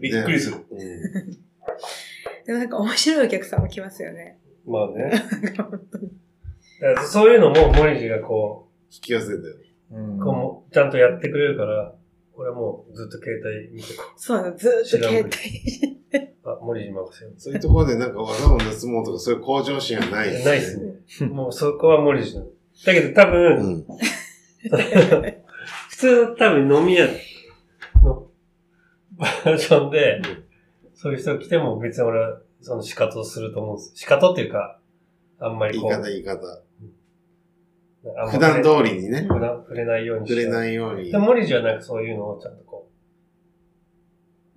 Speaker 1: びっくりする。
Speaker 2: うん。
Speaker 4: でもなんか面白いお客さんも来ますよね。
Speaker 1: まあね。そういうのも森地がこ
Speaker 2: 引き寄せてる。
Speaker 3: うん
Speaker 1: う、こうもちゃんとやってくれるから、俺もうずっと携帯見てこ
Speaker 4: そうなの、ずーっと携帯。
Speaker 1: う。あ、森地任せよ。
Speaker 2: そういうところでなんか技を盗もうとかそういう向上心はないです、
Speaker 1: ないっすね。もうそこは森地なの。だけど多分、
Speaker 2: うん。
Speaker 1: 普通の多分飲み屋のバージョンで、そういう人が来ても別に俺はその仕方をすると思うんです。仕方っていうか、あんまりこう、
Speaker 2: 言い方言い方。普段通りにね、
Speaker 1: 触れないように
Speaker 2: 触れ
Speaker 1: い。
Speaker 2: ないように
Speaker 1: で、、森地はなんかそういうのをちゃんとこ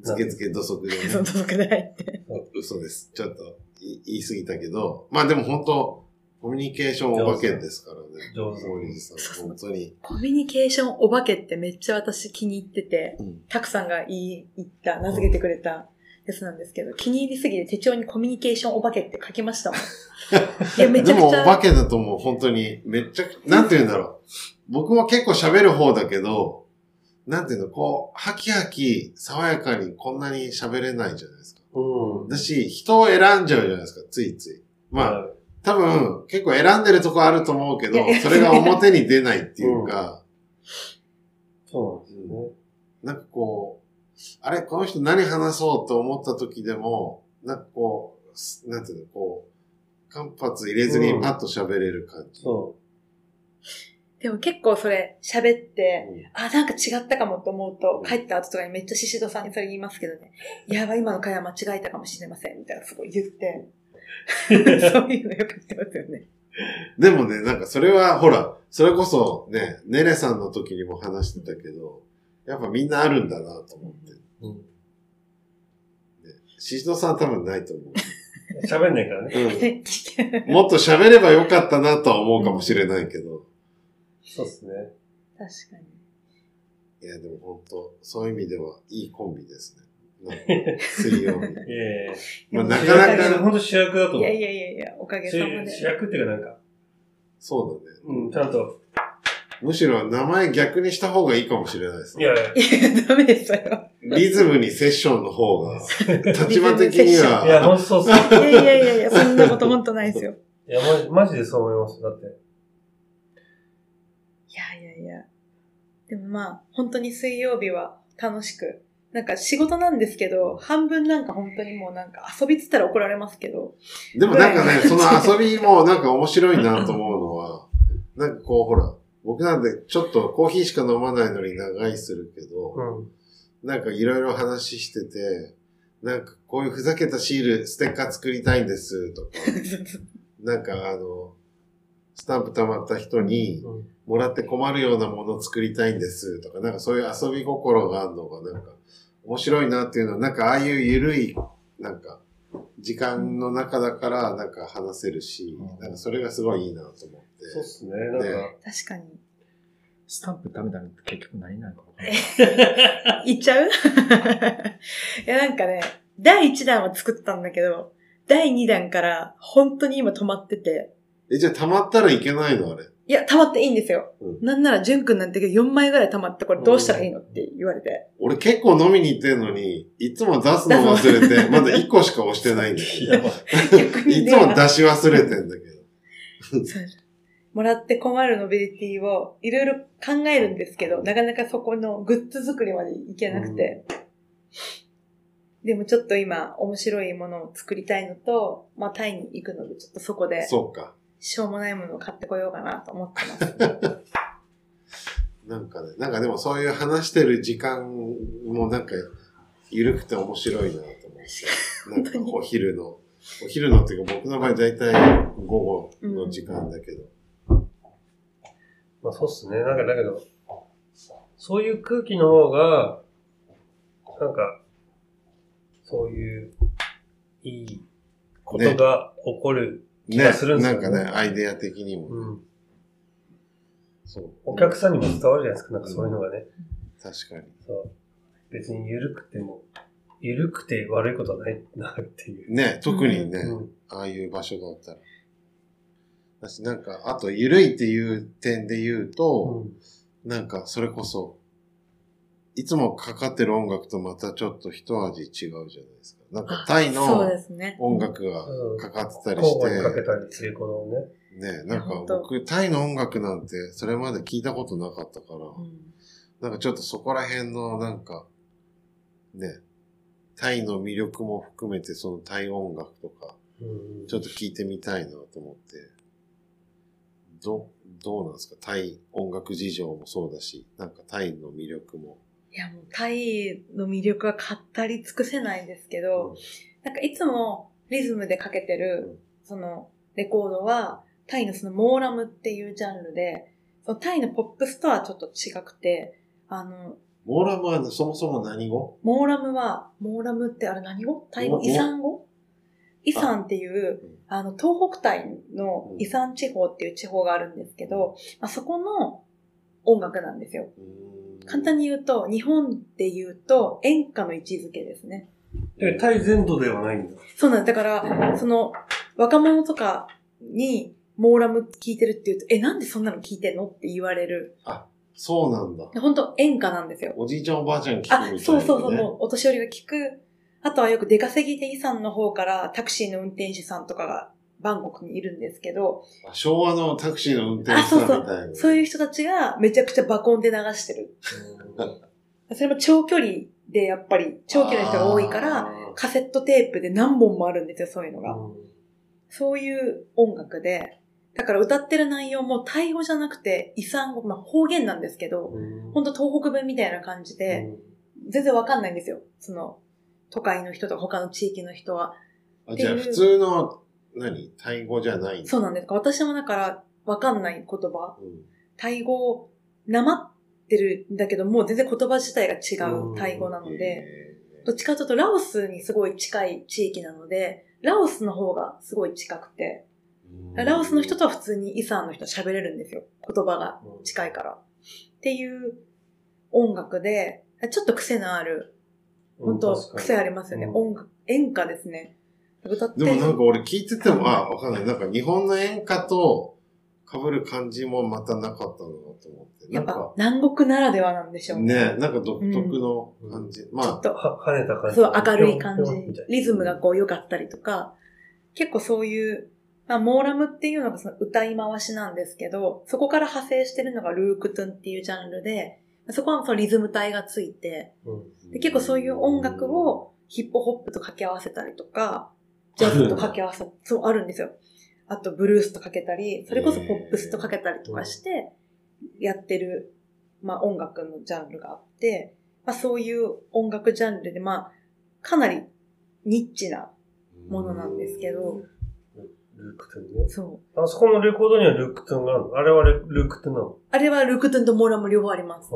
Speaker 2: つけつけ土足で
Speaker 4: その
Speaker 2: ね。
Speaker 4: 届くないって。
Speaker 2: 嘘です。ちょっと言い過ぎたけど、まあでも本当コミュニケーションお化けですからね。
Speaker 1: う上手。
Speaker 2: 森地さん、本当に。
Speaker 4: コミュニケーションお化けってめっちゃ私気に入ってて、
Speaker 2: うん
Speaker 4: たくさんが言い、言った、名付けてくれたやつなんですけど、気に入りすぎて手帳にコミュニケーションお化けって書きましたもん。いや、めち
Speaker 2: でもお
Speaker 4: ゃくちゃ。
Speaker 2: 化けだともう本当に、めっちゃ、なんて言うんだろう。僕も結構喋る方だけど、なんていうの、こう、ハキハキ、爽やかにこんなに喋れないじゃないですか。
Speaker 1: うん。
Speaker 2: だし、人を選んじゃうじゃないですか、ついつい。まあ、
Speaker 1: あ、
Speaker 2: 多分、結構選んでるとこあると思うけどそれが表に出ないっていうか、
Speaker 1: そうなんですよね。
Speaker 2: なんかこう、あれ、この人何話そうと思った時でも、なんかこう、なんていうの、こう、間髪入れずにパッと喋れる感じ。
Speaker 1: そ
Speaker 4: でも結構それ喋って、
Speaker 2: うん
Speaker 4: あ、なんか違ったかもと思うと、帰った後とかにめっちゃシシドさんにそれ言いますけどね。やばい、今の会話間違えたかもしれません。みたいなすごい言って。そういうのよく言ってますよね。
Speaker 2: でもね、なんかそれは、ほら、それこそね、ネレさんの時にも話してたけど、やっぱみんなあるんだなと思って。
Speaker 1: う。うん。
Speaker 2: シシドさんは多分ないと思う。
Speaker 1: 喋んないからね。
Speaker 2: うん。もっと喋ればよかったなとは思うかもしれないけど。
Speaker 1: そうっすね。
Speaker 4: 確かに。
Speaker 2: いや、でも本当そういう意味ではいいコンビですね。水曜日。
Speaker 1: いやいやいや
Speaker 2: まあ、な
Speaker 1: 主
Speaker 2: かなか、
Speaker 1: 役本当主役だと思う。
Speaker 4: いやいやいやいや、おかげさまで。
Speaker 1: 主主役っていうかなんか、
Speaker 2: そうだね。
Speaker 1: うん、ちゃんと、
Speaker 2: むしろ名前逆にした方がいいかもしれないですね。
Speaker 1: いやいや、
Speaker 4: いや、ダメですよ。
Speaker 2: リズムにセッションの方が、立場的に
Speaker 1: いや、
Speaker 2: は、
Speaker 1: ほんとそうっすよ。
Speaker 4: いやいやいやいや、そんなこと本当ないですよ。
Speaker 1: いや、マジマジでそう思います。だって。
Speaker 4: いやいやいや。でもまあ、本当に水曜日は楽しく。なんか仕事なんですけど、半分なんか本当にもうなんか遊びっつったら怒られますけど。
Speaker 2: でもなんかね、その遊びもなんか面白いなと思うのは、なんかこうほら、僕なんでちょっとコーヒーしか飲まないのに長居するけど、
Speaker 1: うん。
Speaker 2: なんかいろいろ話してて、なんかこういうふざけたシール、ステッカー作りたいんですとか、なんかあの、スタンプ溜まった人に
Speaker 1: うん
Speaker 2: もらって困るようなものを作りたいんですとか、なんかそういう遊び心があるのがなんか面白いなっていうのは、なんかああいうゆるい、なんか時間の中だからなんか話せるし、なんかそれがすごいいいなと思って。
Speaker 1: そうっすね。なんか、
Speaker 2: ね
Speaker 4: 確かに。
Speaker 3: スタンプダメだねって結局何になるかい。
Speaker 4: 言っちゃう？いやなんかね、第1弾は作ったんだけど、第2弾から本当に今止まってて、
Speaker 2: え、じゃあ溜まったらいけないのあれ？
Speaker 4: いや、溜まっていいんですよ。
Speaker 2: うん
Speaker 4: なんなら、ジュン君なんて4枚ぐらい溜まって、これどうしたらいいのって言われて。
Speaker 2: 俺結構飲みに行ってんのに、いつも出すの忘れて、まだ1個しか押してないんだけど。
Speaker 1: い
Speaker 2: つも出し忘れてんだけど。
Speaker 4: そうもらって困るノベリティをいろいろ考えるんですけど、なかなかそこのグッズ作りまでいけなくて。でもちょっと今面白いものを作りたいのと、まあタイに行くのでちょっとそこで
Speaker 2: そうか。
Speaker 4: しょうもないものを買ってこようかなと思ってます。
Speaker 2: なんかね、なんかでもそういう話してる時間もなんか、緩くて面白いなと思って。なんかお昼の、お昼のっていうか僕の場合大体午後の時間だけど。
Speaker 1: まあそうっすね。なんかだけど、そういう空気の方が、なんか、そういう、いいことが起こる。気
Speaker 2: ね
Speaker 1: がするんですよね
Speaker 2: なんかね、アイデア的にも。
Speaker 1: うん。
Speaker 2: そう。
Speaker 1: お客さんにも伝わるじゃないですか。なんかそういうのがね。
Speaker 2: 確かに。
Speaker 1: そう。別に緩くても、緩くて悪いことはないなっていう。
Speaker 2: ね、特にね、
Speaker 1: うん。
Speaker 2: ああいう場所だったら。私なんか、あと、緩いっていう点で言うと、なんか、それこそ、いつもかかってる音楽とまたちょっと一味違うじゃないですか。なんか、タイ
Speaker 4: そう
Speaker 2: の
Speaker 4: ですね。
Speaker 2: 音楽が
Speaker 1: うん
Speaker 2: かかってたりし
Speaker 1: 交互にかけ
Speaker 2: て、
Speaker 1: たりっていうことをね。
Speaker 2: ね、なん。か僕、タイの音楽なん。てそれまで聞いたことなかったから、
Speaker 4: うん。
Speaker 2: なん。かちょっとそこら辺のなん。か、ね、タイの魅力も含めてそのタイ音楽とか、
Speaker 1: うん。
Speaker 2: ちょっと聞いてみたいなと思って、ど、どうなんですか？タイ音楽事情もそうだし、なんかタイの魅力も。
Speaker 4: いやもうタイの魅力は語り尽くせないんですけど、なんかいつもリズムでかけてる、そのレコードは、タイのそのモーラムっていうジャンルで、そのタイのポップスとはちょっと違くて、あの、
Speaker 2: モーラムはそもそも何語？
Speaker 4: モーラムは、モーラムってあれ何語？タイ語
Speaker 2: モ
Speaker 4: イサン語？イサンっていう
Speaker 2: うん、
Speaker 4: あの、東北タイのイサン地方っていう地方があるんですけど、まあ、そこの音楽なんですよ。簡単
Speaker 2: に。
Speaker 4: に言うと、日本で言うと演歌の位置づけですね。
Speaker 1: で、タイ全土ではないんだ。
Speaker 4: そうなんです。だから、その、若者とかに、モーラム聞いてるって言うと、え、なんでそんなの聞いてんのって言われる。
Speaker 2: そうなんだ。
Speaker 4: 本当演歌なんですよ。
Speaker 2: おじいちゃんおばあちゃん聞くみたいな、
Speaker 4: あ
Speaker 2: ね。、
Speaker 4: そうそうそう、もうお年寄りが聞く。あとはよく出稼ぎでイさんの方からタクシーの運転手さんとかがバンコクにいるんですけど、
Speaker 2: あ昭和のタクシーの運転手さんみたいな。
Speaker 4: そういう人たちがめちゃくちゃバコンで流してる。それも長距離でやっぱり長距離の人が多いから、
Speaker 2: あ
Speaker 4: カセットテープで何本もあるんですよ、そういうのが。
Speaker 1: うん
Speaker 4: そういう音楽で、だから歌ってる内容もタイ語じゃなくて、遺産語、まあ方言なんですけど、
Speaker 1: うん
Speaker 4: ほんと東北弁みたいな感じで、全然わかんないんですよ。その、都会の人とか他の地域の人は。
Speaker 2: あじゃあ普通の、何？タイ語じゃない？
Speaker 4: そうなんですか。私もだからわかんない言葉。
Speaker 2: うん
Speaker 4: タイ語、なまってるんだけど、もう全然言葉自体が違うタイ語なので、
Speaker 2: へ
Speaker 4: どっちかというとラオスにすごい近い地域なので、ラオスの方がすごい近くて、
Speaker 2: ー
Speaker 4: ラオスの人とは普通にイサンの人は喋れるんですよ。言葉が近いから。っていう音楽で、ちょっと癖のある、本当癖ありますよね。
Speaker 1: うん
Speaker 4: 音楽、演歌ですね。歌って
Speaker 2: でもなんか俺聞いてても、あ、わかんない。なんか日本の演歌と被る感じもまたなかったなと思って。
Speaker 4: やっぱ
Speaker 2: なんか、
Speaker 4: 南国ならではなんでしょう
Speaker 2: ね、なんか独特の感じ。まあ、
Speaker 4: ちょっと、
Speaker 1: は、跳ねた感じ。
Speaker 4: そう、明るい感じリズムがこう良かったりとか、結構そういう、まあ、モーラムっていうのがその歌い回しなんですけど、そこから派生してるのがルークトゥンっていうジャンルで、そこはそのリズム体がついて、
Speaker 1: うん
Speaker 4: で結構そういう音楽をヒップホップと掛け合わせたりとか、ジャズと掛け合わせ、そう、あるんですよ。あと、ブルースとかけたり、それこそポップスとかけたりとかして、やってる、まあ音楽のジャンルがあって、まあそういう音楽ジャンルで、まあ、かなりニッチなものなんですけど、
Speaker 1: ルークトゥンね。
Speaker 4: そう。
Speaker 1: あそこのレコードにはルークトゥンがあるの？あれはレルークトゥンなの？
Speaker 4: あれはルクトゥンとモーラム両方あります。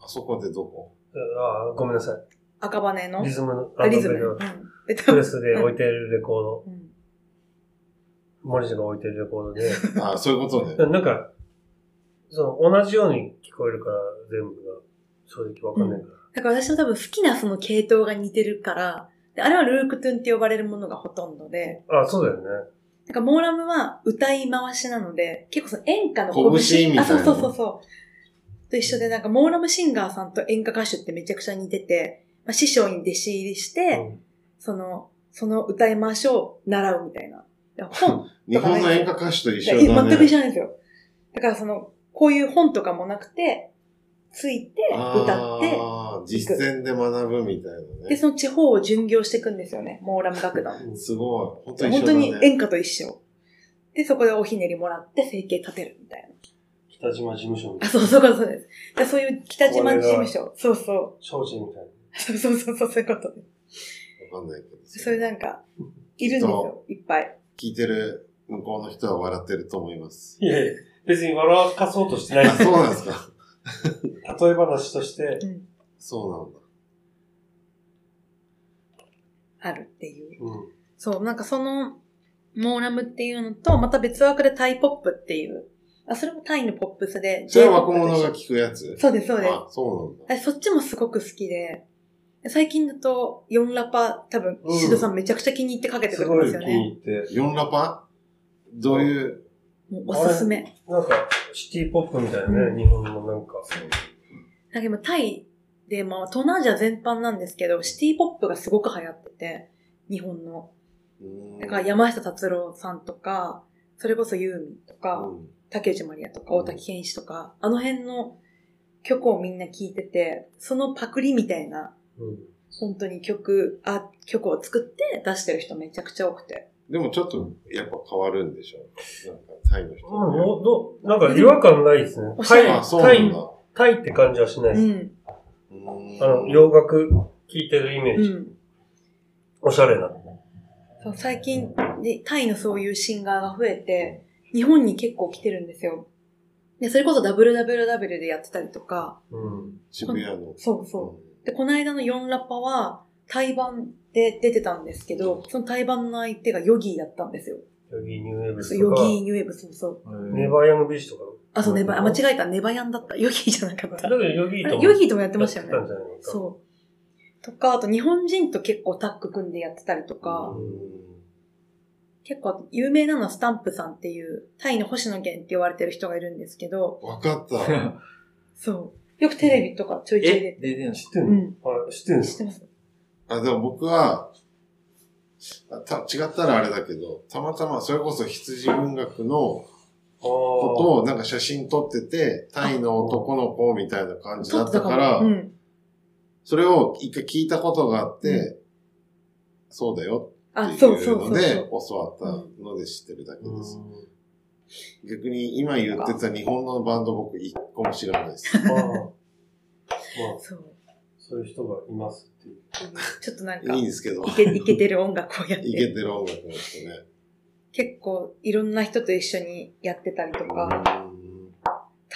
Speaker 2: あそこでどこ？
Speaker 1: ああ、ごめんなさい。
Speaker 4: 赤羽の？
Speaker 1: リズムの、
Speaker 4: あリズム。
Speaker 1: の
Speaker 4: うん。で
Speaker 1: プレスで置いてるレコード、
Speaker 4: うん
Speaker 1: 森氏が置いてるレコードで、
Speaker 2: あ、そういうことね。
Speaker 1: なんか、その、同じように聞こえるから、全部が、正直わかんないから。
Speaker 4: だから私は多分好きなその系統が似てるから、であれはルークトゥンって呼ばれるものがほとんどで、
Speaker 1: あ、そうだよね。
Speaker 4: なんかモーラムは歌い回しなので、結構その演歌の
Speaker 2: 拳みたいな
Speaker 4: あ、そうそうそうそう。と一緒でなんかモーラムシンガーさんと演歌歌手ってめちゃくちゃ似てて、まあ、師匠に弟子入りして、
Speaker 1: うん
Speaker 4: その、その歌い回しを習うみたいな。で本
Speaker 2: 日本の演歌歌手と一緒だね。
Speaker 4: 全く一緒なんですよ。だからその、こういう本とかもなくて、ついて、歌って、
Speaker 2: 実践で学ぶみたいな
Speaker 4: で、
Speaker 2: ね。
Speaker 4: その地方を巡業していくんですよね。モーラム楽団。
Speaker 2: すごい。本当に一緒だ
Speaker 4: 本当に
Speaker 2: ね。
Speaker 4: 演歌と一緒。で、そこでおひねりもらって生計立てるみたいな。
Speaker 1: 北島事務所みた
Speaker 4: あ、
Speaker 1: いな。
Speaker 4: そうそうそうです。でそういう北島事務所。そうそう。
Speaker 1: 精進みたいな。
Speaker 4: そうそうそうそう、そういうこと。
Speaker 2: わかんないけど。
Speaker 4: そういうなんか、いるんですよ。いっぱい。
Speaker 2: 聞いてる向こうの人は笑ってると思います。
Speaker 1: いやいや、別に笑かそうとしてない
Speaker 2: あ、そうなんですか。
Speaker 1: 例え話として、
Speaker 4: うん。
Speaker 2: そうなんだ。
Speaker 4: あるっていう。
Speaker 1: うん。
Speaker 4: そう、なんかその、モーラムっていうのと、また別枠でタイポップっていう。あ、それもタイのポップスで。
Speaker 2: それは若者が聞くやつ？
Speaker 4: ょそうです、そうです。
Speaker 2: あ、そうなんだ。
Speaker 4: あそっちもすごく好きで、最近だと、4ラパ、多分、
Speaker 1: うん
Speaker 4: シドさんめちゃくちゃ気に入ってかけてくれてますよね。
Speaker 1: 気に入って。
Speaker 2: 4ラパ？どういう？
Speaker 4: おすすめ。
Speaker 1: なんか、シティポップみたいなね、
Speaker 4: うん
Speaker 1: 日本のなんか。
Speaker 4: なんか今、タイで、まあ、東南アジア全般なんですけど、シティポップがすごく流行ってて、日本の。だから山下達郎さんとか、それこそユーミンとか、
Speaker 2: うん
Speaker 4: 竹内まりやとか、大滝健一とか、あの辺の曲をみんな聴いてて、そのパクリみたいな、
Speaker 1: うん。
Speaker 4: 本当に曲、あ、曲を作って出してる人めちゃくちゃ多くて。
Speaker 2: でもちょっとやっぱ変わるんでしょなんかタイの人
Speaker 1: まあ、どどなんか違和感ないですね。
Speaker 4: おしゃれ
Speaker 1: タイ、タイタイって感じはしないです。
Speaker 4: うん。
Speaker 1: あの、洋楽聴いてるイメージ。
Speaker 4: うん。
Speaker 1: おしゃれな。
Speaker 4: そう最近で、タイのそういうシンガーが増えて、日本に結構来てるんですよ。で、それこそ WWW でやってたりとか、
Speaker 1: うん。
Speaker 2: 渋谷の。
Speaker 4: そうそう。で、この間の4ラッパは、対バンで出てたんですけど、その対バンの相手がヨギーだったんですよ。
Speaker 1: ヨギーニューウェーブ
Speaker 4: そうヨ
Speaker 1: スとか、
Speaker 4: ギーニューウェーブ、そうそう。
Speaker 1: ネバーヤングビーチとか。
Speaker 4: あ、そう、ネバ、あ、間違えた。ネバヤンだった。ヨギーじゃなかった
Speaker 1: だけ。どヨギーとも。
Speaker 4: ヨギーともやってましたよね。そう。とか、あと日本人と結構タッグ組んでやってたりとか、
Speaker 2: うん
Speaker 4: 結構有名なのはスタンプさんっていう、タイの星野源って言われてる人がいるんですけど、
Speaker 2: わかった。
Speaker 4: そう。よくテレビとかちょいちょい
Speaker 3: え
Speaker 4: 出て。
Speaker 3: 出てんの？
Speaker 1: 知って
Speaker 4: うん
Speaker 1: 知ってるんですか
Speaker 4: 知ってます
Speaker 2: あ、でも僕は、あた違ったらあれだけど、たまたまそれこそ羊文学の
Speaker 1: あ
Speaker 2: ことをなんか写真撮ってて、タイの男の子みたいな感じだったか
Speaker 4: も
Speaker 2: ら、
Speaker 4: うん。
Speaker 2: それを一回聞いたことがあって、そうだよ
Speaker 4: あ、
Speaker 2: ってい
Speaker 4: そう
Speaker 2: ので。教わったので知ってるだけ
Speaker 1: あ。
Speaker 2: です。
Speaker 1: うん
Speaker 2: 逆に今言ってた日本のバンド僕一個も知らないです。
Speaker 1: まあ、
Speaker 4: そう。
Speaker 1: そういう人がいますっていう。
Speaker 4: ちょっとなんか、い
Speaker 2: いいんですけど、
Speaker 4: け、いけてる音楽をやっ
Speaker 2: いけ
Speaker 4: て、
Speaker 2: てる音楽の人ね。
Speaker 4: 結構いろんな人と一緒にやってたりとか、
Speaker 2: うん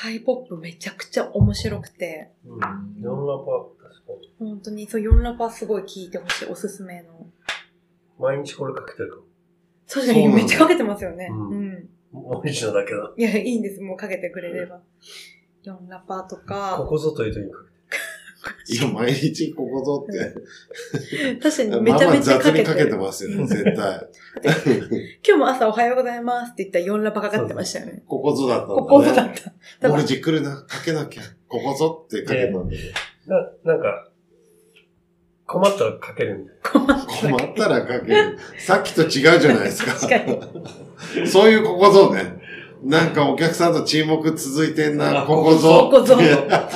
Speaker 4: タイポップめちゃくちゃ面白くて、
Speaker 1: うん。ヨンラパ、確かに。
Speaker 4: 本当にそう、4ラパーすごい聴いてほしい、おすすめの。
Speaker 1: 毎日これかけてるか
Speaker 2: そうなんだ
Speaker 4: めっちゃかけてますよね。
Speaker 1: うん
Speaker 4: うん。
Speaker 1: も。もみじのだけだ。
Speaker 4: いや、いいんです。もうかけてくれれば。4ラパーと
Speaker 1: こ
Speaker 4: か、
Speaker 1: こぞという時にか
Speaker 2: いや、毎日ここぞって。
Speaker 4: 確かにめちゃめちゃ
Speaker 2: 雑
Speaker 4: かけて
Speaker 2: にかけてますよね、絶対。
Speaker 4: 今日も朝おはようございますって言ったら4ラパかかってましたよね。
Speaker 2: ここぞだったんだね。
Speaker 4: ここぞだった。
Speaker 2: モルジ来るな、かけなきゃ。ここぞってかけたんだけど。
Speaker 1: な、なんか、困ったらかけるみたい
Speaker 2: 困ったらかける。さっきと違うじゃないですか。
Speaker 4: 確かに。
Speaker 2: そういうここぞね。なんかお客さんと沈黙続いてんな、
Speaker 1: あ
Speaker 2: ここぞ。
Speaker 4: ここぞ。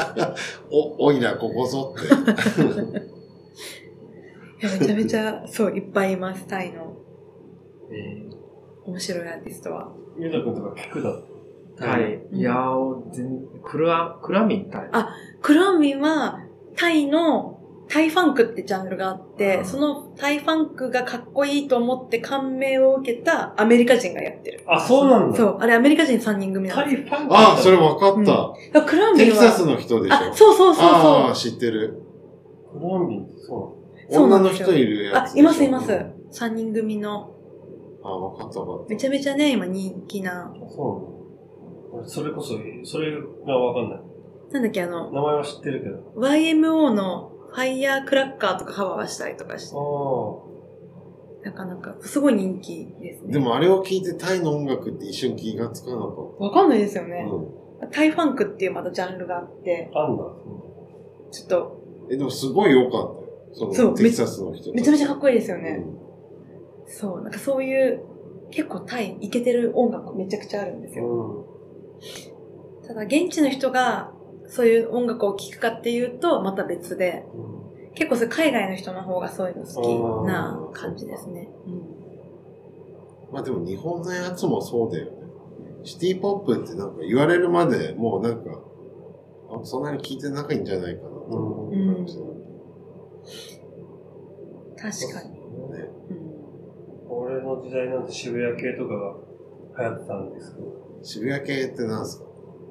Speaker 2: お、おいらここぞって。
Speaker 4: いやめちゃめちゃ、そう、いっぱいいます、タイの
Speaker 1: な。え
Speaker 4: 面白いアーティストは。
Speaker 1: ー、ゆうたくんとか聞くだって。
Speaker 3: はい。いやー、全クラ、クラミンタイ。
Speaker 4: あクランミンは、タイの、タイファンクってジャンルがあって、そのタイファンクがかっこいいと思って感銘を受けたアメリカ人がやってる。
Speaker 1: あ、そうなんだ。
Speaker 4: そう、あれアメリカ人3人組なんですよ。
Speaker 1: タイファンク
Speaker 2: ああ、それ分かった。
Speaker 4: あクランミン
Speaker 2: テキサス
Speaker 4: は、
Speaker 2: の人でしょ。
Speaker 4: あ、そうそうそう
Speaker 2: ああ、
Speaker 4: そ
Speaker 2: 知ってる。
Speaker 1: コロンビンってそ
Speaker 4: そう
Speaker 2: 女の人いる
Speaker 4: う。
Speaker 2: やつ、。
Speaker 4: あいますいます。3人組の、
Speaker 2: あ、分かった分かっ
Speaker 4: めちゃめちゃね、今人気な、
Speaker 1: そうなんだ。俺、それこそ、それがわかんない。
Speaker 4: なんだっけ、あの、
Speaker 1: 名前は知ってるけど。
Speaker 4: YMO のファイヤークラッカーとかカバーしたりとかして
Speaker 1: あ、あ。
Speaker 4: なかなか、すごい人気です
Speaker 2: た。
Speaker 4: ね。
Speaker 2: でもあれを聞いてタイの音楽って一瞬気がつかなかっ
Speaker 4: わかんないですよ
Speaker 2: た。
Speaker 4: ね。
Speaker 2: う
Speaker 4: タイファンクっていうまたジャンルがあって、
Speaker 1: あんだ。
Speaker 4: ちょっと、
Speaker 2: ん。え、でもすごい良かったよ。そ
Speaker 4: そう
Speaker 2: のテキサスの人。
Speaker 4: めちゃめちゃかっこいいですよ
Speaker 2: う
Speaker 4: ね。
Speaker 2: ん
Speaker 4: そう、なんかそういう、結構タイ、イケてる音楽めちゃくちゃあるんですよ。
Speaker 1: うん。
Speaker 4: ただ、現地の人が、そういう音楽を聴くかっていうと、また別で、
Speaker 1: うん
Speaker 4: 結構それ海外の人の方がそういうの好きな感じですね。
Speaker 2: まあでも日本のやつもそうだよね。シティポップってなんか言われるまでもうなんか、あそんなに聞いてないんじゃないかなと思う感じだ
Speaker 4: 確かに。
Speaker 1: 俺の時代なんて渋谷系とかが流行ってたんですけど、
Speaker 2: 渋谷系ってなんすか？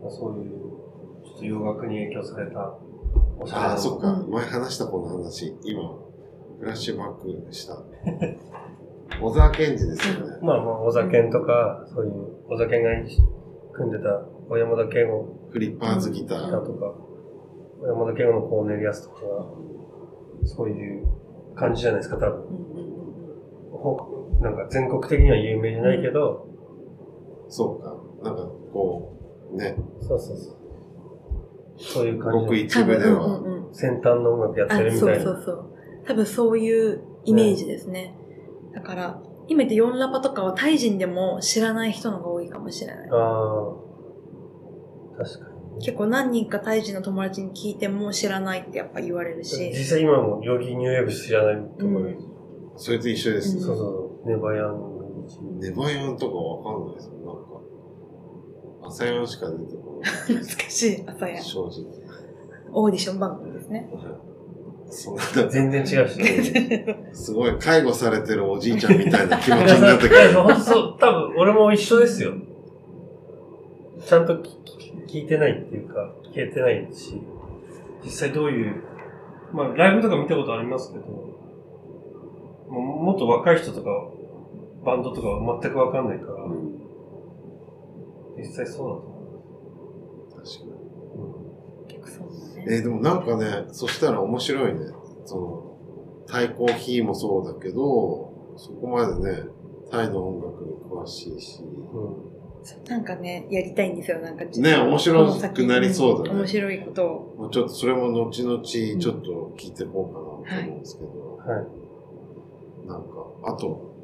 Speaker 1: そういう、と洋楽に影響された、おしゃれな。
Speaker 2: ああ、そっか。
Speaker 4: うん
Speaker 2: 前話したこの話、今、フラッシュバックした。小沢健二ですよね。
Speaker 1: まあまあ、お酒とか、そういう、お酒が組んでた、小山田圭吾
Speaker 2: フリッパーズギタ
Speaker 1: だ
Speaker 2: ー。
Speaker 1: とか、小山田圭吾のコーネリアスとかが、そういう感じじゃないですか、多分。なんか全国的には有名じゃないけど、
Speaker 2: そうか。なんかこう、ね、
Speaker 1: そうそうそう。そういう感
Speaker 2: ごく
Speaker 1: じで、
Speaker 2: 一部では、
Speaker 1: 先端の音楽やって
Speaker 4: あ、そう
Speaker 1: るみたいな。
Speaker 4: そうそう。多分そういうイメージですね。だから、今言ってヨンラパとかはタイ人でも知らない人の方が多いかもしれない。
Speaker 1: ああ、確かに。
Speaker 4: 結構何人かタイ人の友達に聞いても知らないってやっぱ言われるし。
Speaker 1: 実際今もヨギニューウェーブ知らないところで、
Speaker 2: それと一緒です。
Speaker 4: うん
Speaker 1: そうそう、ネバヤンの道。
Speaker 2: ネバヤンとかわかんないですよ。なんか、朝ヤンしか出てこない。
Speaker 4: 懐かしい朝や。
Speaker 2: 正直。
Speaker 4: オーディション番組ですね。
Speaker 2: そんな、
Speaker 1: 全然違うし、ね。
Speaker 2: すごい介護されてるおじいちゃんみたいな気持ちになってく
Speaker 1: いや、
Speaker 2: る。
Speaker 1: ほんとそう、多分俺も一緒ですよ。ちゃんと聞聞いてないっていうか、聞けてないし、実際どういう、まあライブとか見たことありますけど、もうもっと若い人とか、バンドとかは全くわかんないから、実際そうだと。う。
Speaker 4: 結構そうだね。
Speaker 2: えーでもなんかね、そしたら面白いね。その、タイコーヒーもそうだけど、そこまでね、タイの音楽に詳しいし、
Speaker 1: うん
Speaker 4: なんかね、やりたいんですよ。なんか
Speaker 2: ね面白くなりそうだね
Speaker 4: ん面白いことを。
Speaker 2: もうちょっとそれも後々ちょっと聞いていこうかなと思うんですけど、
Speaker 1: はい。
Speaker 2: なんか、あと、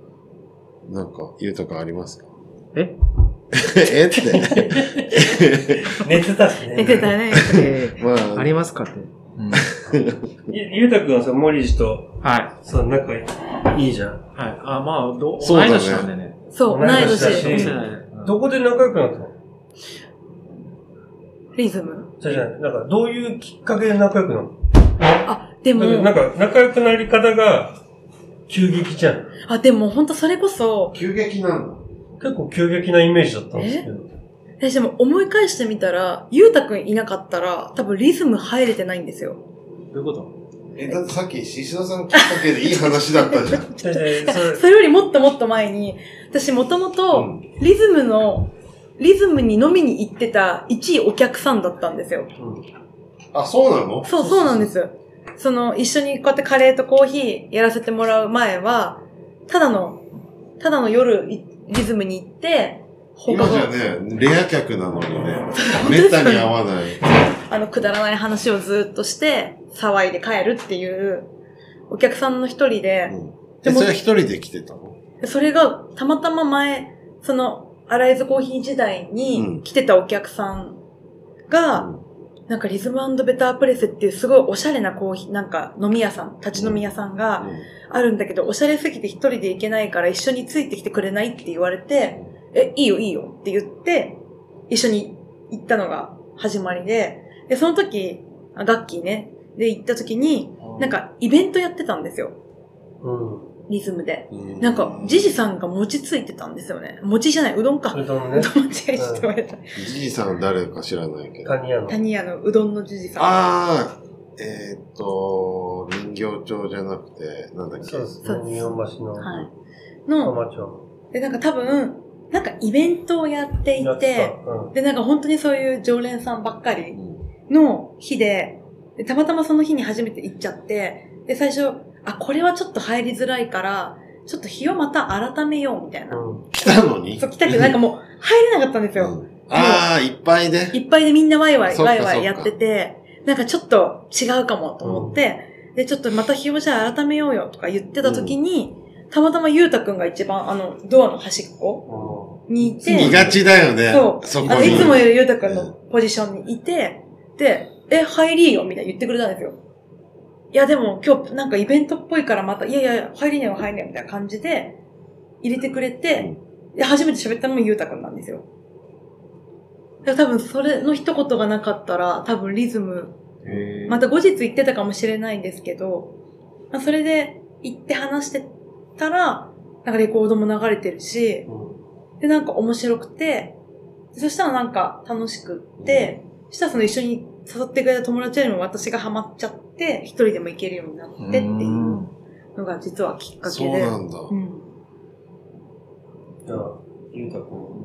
Speaker 2: なんか、ゆうたかありますか？
Speaker 3: え？
Speaker 2: え？って。
Speaker 1: 寝てたしね。
Speaker 4: 出てたね。
Speaker 3: え
Speaker 2: まあ、
Speaker 3: ありますかって。うん。
Speaker 1: ゆゆうたくんはさ、森氏と、
Speaker 3: はい。
Speaker 1: そう、仲いいじゃん。
Speaker 3: はい。あ、まあ、ど
Speaker 2: そうだね
Speaker 3: 同い年なんでね。
Speaker 4: そう、同い
Speaker 1: 同い年どこで仲良くなったの？
Speaker 4: リズム。
Speaker 1: じゃあじゃあなんか、どういうきっかけで仲良くなるの？
Speaker 4: あ、でも、
Speaker 1: なんか、仲良くなり方が、急激じゃん。
Speaker 4: あ、でも本当それこそ、
Speaker 2: 急激なんだ。
Speaker 1: 結構急激なイメージだったんですけど。
Speaker 4: 私でも思い返してみたら、ゆうたくんいなかったら、多分リズム入れてないんですよ。
Speaker 3: どういうこと？
Speaker 2: え、だってさっき、獅子さんきっかけでいい話だったじゃん。
Speaker 1: それ
Speaker 4: よりもっともっと前に、私もとも
Speaker 2: う
Speaker 4: と、
Speaker 2: ん
Speaker 4: リズムの、リズムに飲みに行ってた1位お客さんだったんですよ。
Speaker 1: うん
Speaker 2: あ、そうなの？
Speaker 4: そう、そうなんです。その、一緒にこうやってカレーとコーヒーやらせてもらう前は、ただの、ただの夜いリズムに行って、
Speaker 2: 今じゃ
Speaker 4: 後、
Speaker 2: ね、レア客なのにね、めったに会わない。
Speaker 4: あの、くだらない話をずっとして、騒いで帰るっていう、お客さんの一人で、
Speaker 2: うん。で、それは一人で来てたの？
Speaker 4: それがたまたま前、その、アライズコーヒー時代
Speaker 2: うん。
Speaker 4: に来てたお客さんが、なんかリズムベタープレスっていうすごいおしゃれなコーヒー、なんか飲み屋さん、立ち飲み屋さんがあるんだけど、おしゃれすぎて一人で行けないから一緒についてきてくれないって言われて、え、いいよいいよって言って、一緒に行ったのが始まりで、で、その時、あガッキーね、で行った時に、なんかイベントやってたんですよ。
Speaker 1: うん。
Speaker 4: リズムで。
Speaker 2: うん
Speaker 4: なんか、ジジさんが餅ついてたんですよね。餅じゃない、うどんか。
Speaker 1: うどんね
Speaker 4: う。どん違いして言われた。
Speaker 2: じいさん誰か知らないけど。
Speaker 1: 谷屋の。
Speaker 4: 谷屋のうどんのジジさん。
Speaker 2: ああ、えーっと、人形町じゃなくて、なんだっけ？
Speaker 1: そうです
Speaker 4: そうです
Speaker 1: ね。日本橋の。
Speaker 4: はい。の。で、なんか多分、なんかイベントをやってい
Speaker 1: て
Speaker 4: で、なんか本当にそういう常連さんばっかり
Speaker 2: うん
Speaker 4: の日で、でたまたまその日に初めて行っちゃって、で、最初、あ、これはちょっと入りづらいから、ちょっと日をまた改めようみたいな。
Speaker 1: うん。
Speaker 2: 来たのに？
Speaker 4: そう、来たけどなんかもう入れなかったんですよ。
Speaker 2: うんああ、いっぱいで？
Speaker 4: いっぱいでみんなワイワイ、ワイワイやってて、なんかちょっと違うかもと思って、で、ちょっとまた日をじゃあ改めようよとか言ってた時に、たまたまゆうたくんが一番あの、ドアの端っこにいて、
Speaker 2: 見がちだよね。
Speaker 4: そう。
Speaker 2: そこに。
Speaker 4: あの、いつもよりゆうたくんのポジションにいて、で、え、入りよみたいな言ってくれたんですよ。いや、でも今日なんかイベントっぽいからまた、いやいや入りねよ、入りねよ、みたいな感じで、入れてくれて、で、初めて喋ったのもゆうたくんなんですよ。だから多分それの一言がなかったら、多分リズム、また後日言ってたかもしれないんですけど、まあ、それで行って話してたら、なんかレコードも流れてるし、
Speaker 1: うん。
Speaker 4: で、なんか面白くて、そしたらなんか楽しくって、そしたらその一緒に誘ってくれた友達よりも私がハマっちゃって、一人でも行けるようになってっていうのが実はきっかけで。
Speaker 2: そうなんだ。
Speaker 4: うん
Speaker 1: じゃあ、ゆうたくん。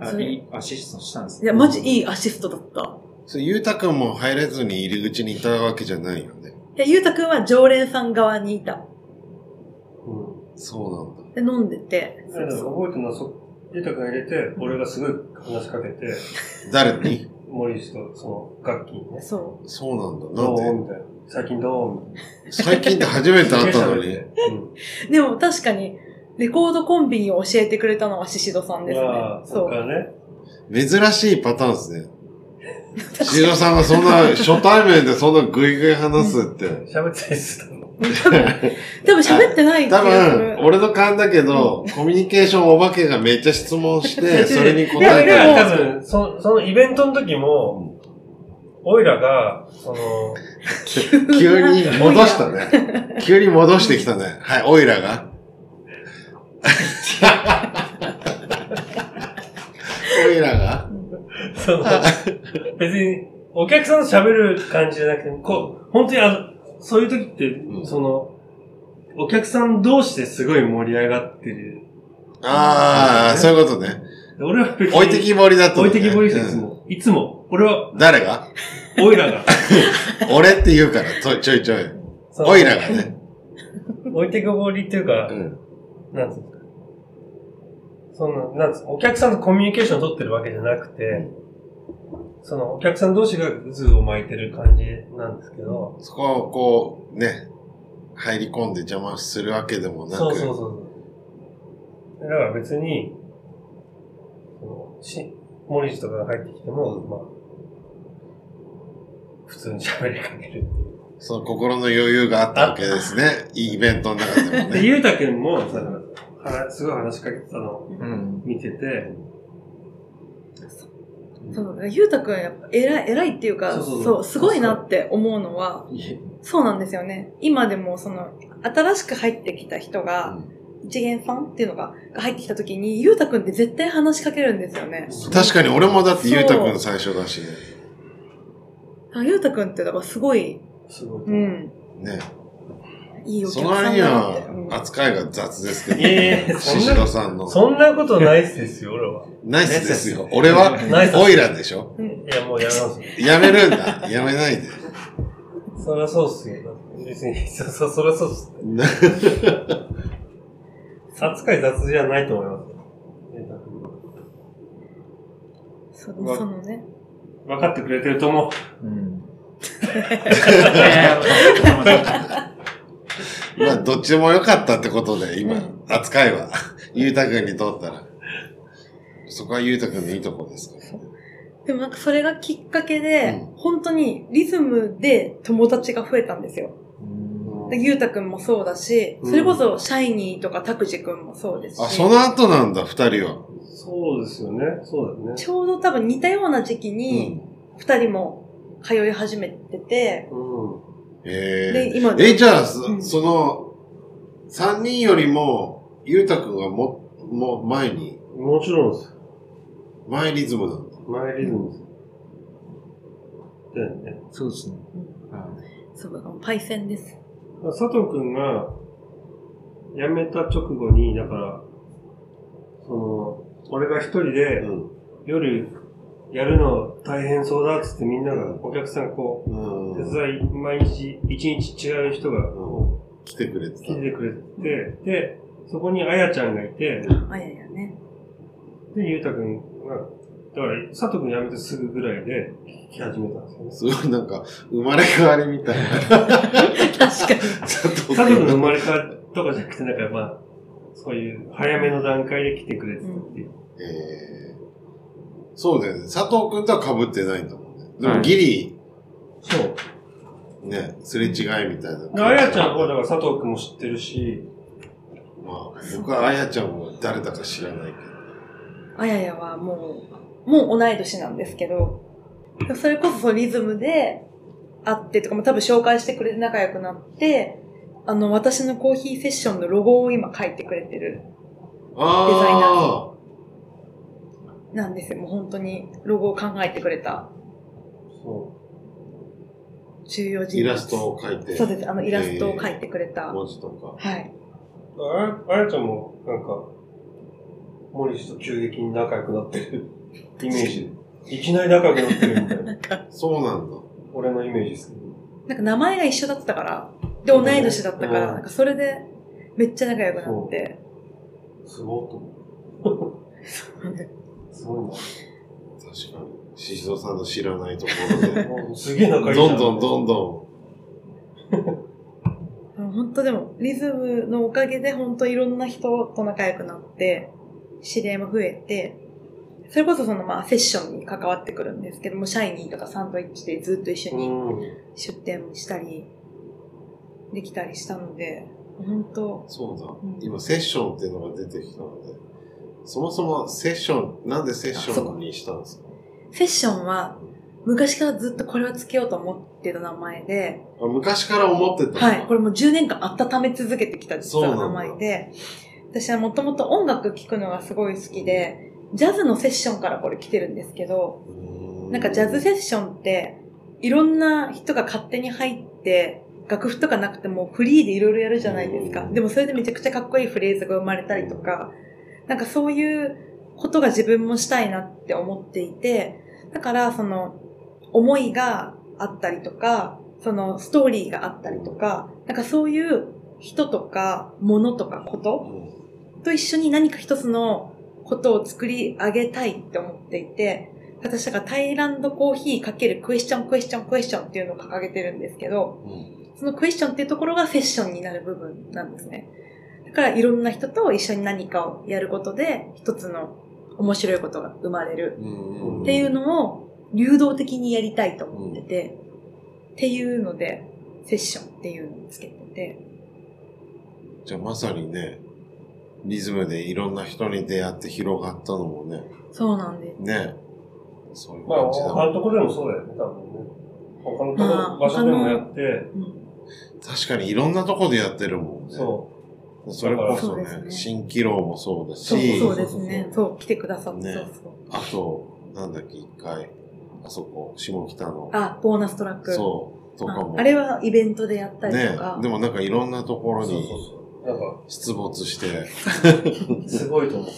Speaker 3: あ
Speaker 4: それ
Speaker 3: いいアシストしたんです
Speaker 4: いや、マジいいアシストだった。
Speaker 2: それゆうたくんも入れずに入り口にいたわけじゃないよね。
Speaker 4: いや、ゆうたくんは常連さん側にいた。
Speaker 1: うん。
Speaker 2: そうなんだ。
Speaker 4: で、飲んでて。
Speaker 1: 覚えてるのは、そ、ゆうたくん入れて、俺がすごい話しかけて、
Speaker 2: 誰に？
Speaker 1: 森氏とその楽器にね、
Speaker 4: そ
Speaker 2: そうなんだ。
Speaker 1: どう？
Speaker 2: なんで？
Speaker 1: みたいな。最近どう？みたいな。
Speaker 2: 最近って初めて会ったのに。
Speaker 1: うん。
Speaker 4: う。でも確かに、レコードコンビニを教えてくれたのはシシドさんですね
Speaker 1: ああ、。そ
Speaker 4: そうう。
Speaker 1: かね。
Speaker 2: 珍しいパターンですね。しのさんがそんな、初対面でそんなグイグイ話すって。
Speaker 1: 喋ってたりするの。
Speaker 4: 多分喋ってない気
Speaker 2: 多
Speaker 4: がする
Speaker 2: 分、。俺の勘だけど、コミュニケーションお化けがめっちゃ質問して、それに答え
Speaker 4: でも
Speaker 2: て
Speaker 1: 多分、そそのイベントの時も、オイラが、その、
Speaker 2: 急に戻したね。急に戻してきたね。はい、オイラが。オイラが
Speaker 1: その、別に、お客さんと喋る感じじゃなくて、こう、本当にあの、そういう時って、
Speaker 2: ん
Speaker 1: その、お客さん同士ですごい盛り上がってる。
Speaker 2: ああ、そういうことね。
Speaker 1: で俺は別に、
Speaker 2: 置いてきぼりだったのね
Speaker 1: 置いてきぼりしていつ
Speaker 2: うん
Speaker 1: も、いつも、俺は、
Speaker 2: 誰が？
Speaker 1: オイラが、
Speaker 2: 俺って言うから、ちょちょいちょい。
Speaker 1: その
Speaker 2: オイラがね。
Speaker 1: 置いてきぼりっていうか
Speaker 2: う、ん。
Speaker 1: なんつうんですか。その、なんつうお客さんとコミュニケーション取ってるわけじゃなくて、その、お客さん同士が渦を巻いてる感じなんですけど、
Speaker 2: そこをこう、ね、入り込んで邪魔するわけでもなく。
Speaker 1: そうそうそう。だから別に、そのし、森氏とかが入ってきても、
Speaker 2: うん
Speaker 1: まあ、普通に喋りかけるっていう。
Speaker 2: その心の余裕があったわけですね。いいイベントの中でも
Speaker 1: で、
Speaker 2: ね。
Speaker 1: ゆうたくんも、さ、話すごい話しかけてたのを
Speaker 3: うん。
Speaker 1: 見てて、
Speaker 4: そう、ゆうたくんやっぱ偉い、偉いっていうか、
Speaker 1: そ
Speaker 4: そうう
Speaker 1: そう
Speaker 4: すごいなって思うのは、そうなんですよね。今でもその、新しく入ってきた人が、一元さんっていうのがが入ってきた時に、ゆうたくんって絶対話しかけるんですよね。
Speaker 2: 確かに俺もだってゆうたくん最初だしね。
Speaker 4: あゆうたくんってだからすごい、
Speaker 1: すごい。
Speaker 4: うん。
Speaker 2: ね。
Speaker 4: いいお
Speaker 2: その割に
Speaker 4: 客さんだなって。うん
Speaker 2: は扱いが雑ですけど、
Speaker 1: いやいやそんな
Speaker 2: シシドさんの。
Speaker 1: そんなことないっすですよ、俺は。
Speaker 2: ナイスですよ。俺は
Speaker 1: ナイス、
Speaker 2: オイラでしょ
Speaker 1: いや、もうやめます。
Speaker 2: やめるんだ。やめないで。
Speaker 1: そりゃそうっすよ。別に、そ、そ、そりゃそうっす。扱い雑じゃないと思いますよ。
Speaker 4: そう
Speaker 1: うわ
Speaker 4: そのね。
Speaker 1: 分かってくれてると思う。
Speaker 3: うん。
Speaker 2: まあ、どっちでもよかったってことで、今
Speaker 4: うん、
Speaker 2: 扱いは、ゆうたくんにとったら。そこはゆうたくんのいいとこですから。
Speaker 4: でもなんかそれがきっかけで、
Speaker 2: うん
Speaker 4: 本当にリズムで友達が増えたんですよ。ゆうたくんもそうだし、それこそシャイニーとかタクジくんもそうですし。
Speaker 2: あ、その後なんだ、二人は。
Speaker 1: そうですよね。そうだよね。
Speaker 4: ちょうど多分似たような時期
Speaker 2: う
Speaker 4: に
Speaker 2: ん。
Speaker 4: 二人も通い始めてて、
Speaker 1: う
Speaker 2: へ
Speaker 4: で、今
Speaker 2: え。え、じゃあ、そ
Speaker 4: うん
Speaker 2: その、三人よりも、ゆうたくんがも、もう前に、
Speaker 1: ん。もちろんです。
Speaker 2: 前リズムなんだ。
Speaker 1: マイリズムです。だよね。
Speaker 3: そうですね。は
Speaker 4: そう、パイセンです。
Speaker 1: 佐藤くんが辞めた直後に、だから、その、俺が一人で
Speaker 2: うん。
Speaker 1: 夜やるの大変そうだっつってみんなが、お客さんこう、手
Speaker 2: うん。
Speaker 1: 伝い、毎日、一日違う人がこ
Speaker 2: 来てくれて
Speaker 1: 来。てくれて、で、そこにあやちゃんがいて、
Speaker 4: あややね。
Speaker 1: で、ゆうたくんが、だから、佐藤くん辞めてすぐぐらいで聞き始めたんですよね。
Speaker 2: すごいなんか、生まれ変わりみたいな。
Speaker 4: 確かに。
Speaker 2: 佐藤
Speaker 1: 佐藤くんの生
Speaker 2: 君
Speaker 1: まれ変わりとかじゃなくて、なんかまあ、そういう早めの段階で来てくれてたっていう。
Speaker 2: えー、そうだよね。佐藤君とは被ってないんだもんね。でも
Speaker 3: はい
Speaker 2: ギリ、
Speaker 1: そう。
Speaker 2: ね、すれ違いみたいな。
Speaker 1: であやちゃんはだから佐藤くんも知ってるし、
Speaker 2: まあ、僕はあやちゃんも誰だか知らないけど。
Speaker 4: あややはもう、もう同い年なんですけど、それこそそうリズムで会ってとかも多分紹介してくれて仲良くなって、あの、私のコーヒーセッションのロゴを今書いてくれてる、
Speaker 2: あ
Speaker 4: なんですよ。もう本当にロゴを考えてくれた
Speaker 1: そ
Speaker 4: 重要
Speaker 2: あ、
Speaker 4: 人物。
Speaker 2: イラストを描いて。
Speaker 4: そうです。あの、イラストを描いてくれた。
Speaker 2: 文字とか。
Speaker 4: はい。
Speaker 1: う。あやあやちゃんも、なんか、森氏と急激に仲良くなってるイメージ。いきなり仲良くなってるみたいな。
Speaker 2: そうなんだ。
Speaker 1: 俺のイメージですけど。
Speaker 4: なんか名前が一緒だったから、で、同い年だったから、
Speaker 1: うん
Speaker 4: なんかそれでめっちゃ仲良くなって。
Speaker 1: すごいと思う。すごいな。
Speaker 2: 確かに。ししどさんの知らないところで。
Speaker 1: もうすげえ仲いいじゃ
Speaker 2: どんどんどんど
Speaker 4: 本当 でも、リズムのおかげで本当いろんな人と仲良くなって、知り合いも増えて、それこそそのまあセッションに関わってくるんですけども、シャイニーとかサンドイッチでずっと一緒に
Speaker 1: うん。
Speaker 4: 出店したり、できたりしたので、本当
Speaker 2: ん。そうだ
Speaker 4: うん。
Speaker 2: 今、セッションっていうのが出てきたので。そもそもセッション、なんでセッションにしたんですか？
Speaker 4: セッションは昔からずっとこれはつけようと思ってた名前で、
Speaker 2: あ昔から思ってた
Speaker 4: はい、これもう10年間温め続けてきた実は名前で、私はもともと音楽聴くのがすごい好きで、ジャズのセッションからこれ来てるんですけど、なんかジャズセッションって、いろんな人が勝手に入って、楽譜とかなくてもフリーでいろいろやるじゃないですか。
Speaker 2: うん。
Speaker 4: でもそれでめちゃくちゃかっこいいフレーズが生まれたりとか、なんかそういうことが自分もしたいなって思っていて、だからその思いがあったりとか、そのストーリーがあったりとか、なんかそういう人とか物とかこと
Speaker 2: うん
Speaker 4: と一緒に何か一つのことを作り上げたいって思っていて、私だからタイランドコーヒーかけるクエスチョンクエスチョンクエスチョンっていうのを掲げてるんですけど、
Speaker 2: うん
Speaker 4: そのクエスチョンっていうところがセッションになる部分なんですね。だからいろんな人と一緒に何かをやることで一つの面白いことが生まれる。
Speaker 2: うん。
Speaker 4: っていうのを流動的にやりたいと思ってて、っていうのでセッションっていうのをつけてて、
Speaker 2: じゃあまさにね、リズムでいろんな人に出会って広がったのもね、
Speaker 4: そうなんです。
Speaker 2: ね、そういう
Speaker 1: まあ、
Speaker 2: 感じだもん。
Speaker 1: 他のとこでもそうだよね、多分ね。他の場所でもやって、
Speaker 4: うん。
Speaker 2: 確かにいろんなとこでやってるもんね。
Speaker 1: そ
Speaker 2: それこそね
Speaker 4: そうです、ね
Speaker 2: 蜃気楼もそうだし、
Speaker 4: そうですね。そう、来てくださって、
Speaker 2: ね
Speaker 4: そうそう。
Speaker 2: あと、なんだっけ、一回、あそこ、下北の、
Speaker 4: あ、ボーナストラック。
Speaker 2: そう、とかも。
Speaker 4: あれはイベントでやったり
Speaker 2: ね
Speaker 4: とか。
Speaker 2: でもなんかいろんなところに
Speaker 1: そうそうそう。なんか、
Speaker 2: 出没して、
Speaker 1: すごいと思う。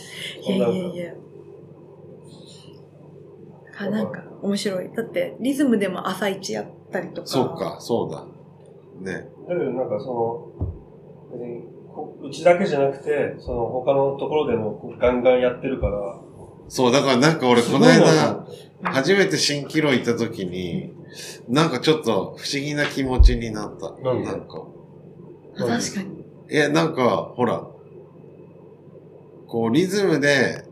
Speaker 4: いやいやいや。あなんか面白い。だってリズムでも朝一やったりとか。
Speaker 2: そうか、そうだ。ね。
Speaker 1: だけどなんかその、別に、こうちだけじゃなくて、その他のところでもガンガンやってるから、
Speaker 2: そう、だからなんか俺この間、初めて蜃気楼行った時に、なんかちょっと不思議な気持ちになった。
Speaker 1: なんで
Speaker 2: なんか。
Speaker 4: あ確かに。
Speaker 2: いや、なんか、ほら、こう、リズムで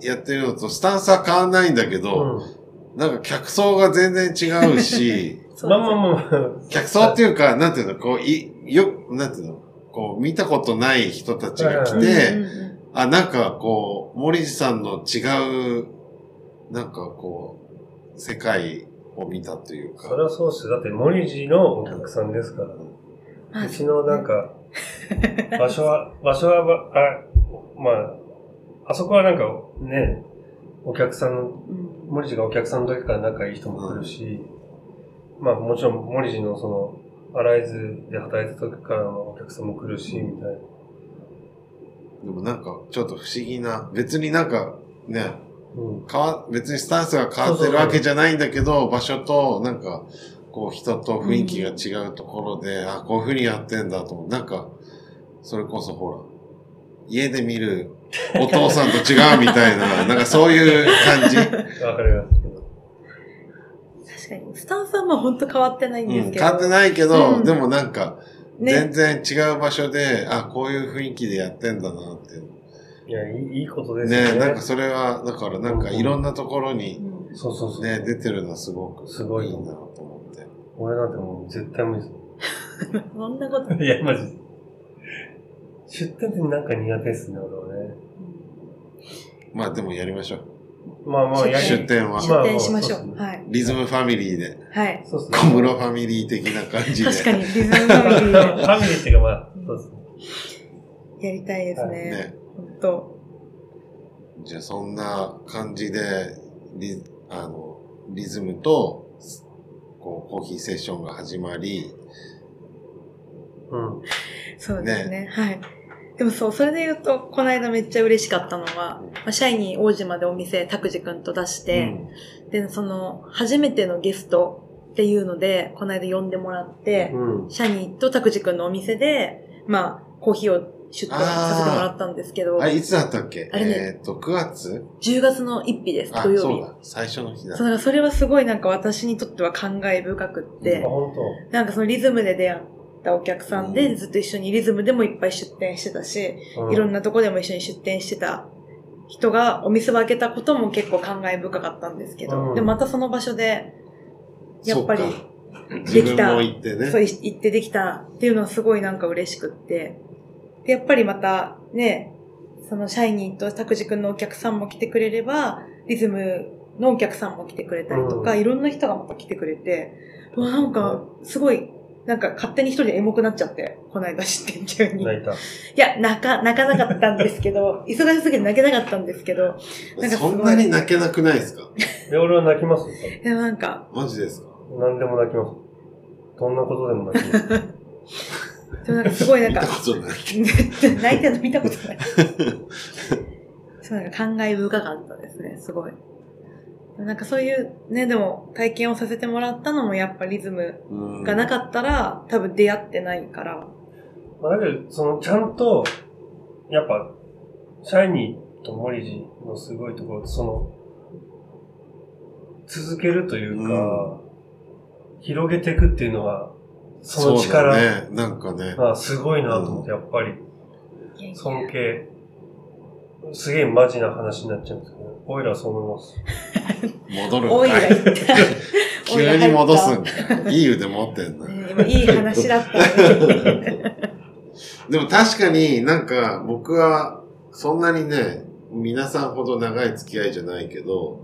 Speaker 2: やってるのと、スタンスは変わんないんだけど、
Speaker 1: う
Speaker 2: なんか客層が全然違うし、
Speaker 1: ん。まあまあまあ。
Speaker 2: 客層っていうか、なんていうの、こう、い、よ、なんていうの、こう、見たことない人たちが来
Speaker 1: はい
Speaker 2: て、あ、なんかこう、森地さんの違う、なんかこう、世界を見たというか。
Speaker 1: それはそうっすよ。だって、モリジのお客さんですから。
Speaker 4: まあ
Speaker 1: うちのなんか、場所は、場所はば、あ、まあ、あそこはなんかね、お客さんの、
Speaker 4: うん
Speaker 1: モリジがお客さんの時から仲いい人も来るし、まあもちろんモリジのその、アライズで働いた時からのお客さんも来るし、みたいな。
Speaker 2: でもなんか、ちょっと不思議な、別になんか、ね、
Speaker 1: うん。
Speaker 2: 変わ、別にスタンスが変わってるわけじゃないんだけど、場所と、なんか、こう、人と雰囲気が違うところで、あ、こういう風にやってんだと思う。なんか、それこそほら、家で見るお父さんと違うみたいな、なんかそういう感じ。
Speaker 1: わかります。
Speaker 4: 確かに。スタンスはまあ本当変わってないん
Speaker 2: うん、
Speaker 4: ですけど。
Speaker 2: 変わってないけど、
Speaker 4: うん
Speaker 2: でもなんか、全
Speaker 4: ね。
Speaker 2: 然違う場所で、あ、こういう雰囲気でやってんだなって。
Speaker 1: いや、いいいいことですよね。
Speaker 2: ね、なんかそれは、だからなんかいろんなところに
Speaker 4: うん
Speaker 1: そうそうそう。
Speaker 2: ね、出てるのはすごく、
Speaker 1: すごい
Speaker 2: いいなと思って。
Speaker 1: 俺なんてもう絶対無理です。
Speaker 4: そんなこと。
Speaker 1: いや、マジで。出店ってなんか苦手ですね、俺はね。
Speaker 2: まあでもやりましょう。
Speaker 1: まあまあ、やり
Speaker 2: 出店は。
Speaker 4: 出店しましょう。はい。
Speaker 2: リズムファミリーで、
Speaker 4: はい。
Speaker 1: そうっすね。
Speaker 2: 小室ファミリー的な感じで。
Speaker 4: 確かに、リズムファミリ
Speaker 1: フ
Speaker 4: ー
Speaker 1: ァミリーっていうかまあ、そうですね。
Speaker 4: でやりたいですね。
Speaker 2: ね。
Speaker 4: 本当。
Speaker 2: じゃあそんな感じで、リ、あの、リズムと、こう、コーヒーセッションが始まり、
Speaker 1: うん。
Speaker 4: そうですね。はい。でもそう、それで言うと、この間めっちゃ嬉しかったのは、まあ、シャイニー王子までお店、拓司くんと出して、で、その、初めてのゲストっていうので、この間呼んでもらって、
Speaker 1: うん。
Speaker 4: シャニーと拓司くんのお店で、まあ、コーヒーを出店させてもらったんですけど
Speaker 2: あ、れ、いつだったっけ？
Speaker 4: あれね
Speaker 2: えーっと、9月
Speaker 4: ？10月の1日です、
Speaker 2: あ、
Speaker 4: 土曜日。
Speaker 2: そうだ。最初の日だ
Speaker 4: そう、。だからそれはすごいなんか私にとっては感慨深くって、
Speaker 1: あ、本
Speaker 4: なんかそのリズムで出会ったお客さんで、
Speaker 2: うん
Speaker 4: ずっと一緒にリズムでもいっぱい出店してたし、
Speaker 1: 当。
Speaker 4: いろんなとこでも一緒に出店してた人がお店を開けたことも結構感慨深かったんですけど、
Speaker 1: うん
Speaker 4: で、またその場所で、やっぱり
Speaker 2: そっか自分も行ってね。
Speaker 4: そう行ってできたっていうのはすごいなんか嬉しくって、で、やっぱりまたね、そのシャイニーとタクジ君のお客さんも来てくれれば、リズムのお客さんも来てくれたりとか、
Speaker 1: うん
Speaker 4: いろんな人がまた来てくれて、うわ、なんか、すごい、なんか勝手に一人でエモくなっちゃって、この間出店中に。い
Speaker 1: 泣いた。
Speaker 4: や、泣か、泣かなかったんですけど、忙しすぎて泣けなかったんですけど、なんか
Speaker 2: そんなに泣けなくないですか？
Speaker 1: で、俺は泣きますよ。
Speaker 4: でもなんか、
Speaker 2: マジですか？
Speaker 1: 何でも泣きます。どんなことでも泣きます。
Speaker 4: でもなんかすごいなんか
Speaker 2: 見た、ことない。
Speaker 4: 泣いてるの見たことない。そうなんか感慨深かったですね、すごい。なんかそういうね、でも体験をさせてもらったのもやっぱリズム
Speaker 2: うん
Speaker 4: がなかったら、多分出会ってないから。
Speaker 1: まあ、だけど、その、ちゃんと、やっぱ、シャイニーとモリジのすごいところその、続けるというか、広げていくっていうのが、その力
Speaker 2: そうだね。なんかね。
Speaker 1: がすごいなと思って、やっぱり、尊敬、すげえマジな話になっちゃうんですオイラはそう思います。
Speaker 2: 戻るん
Speaker 4: おいら
Speaker 2: かい。
Speaker 4: 言った。
Speaker 2: 急に戻すんだよ。いい腕持ってんだ。
Speaker 4: いい話だった。
Speaker 2: でも確かになんか僕はそんなにね、皆さんほど長い付き合いじゃないけど、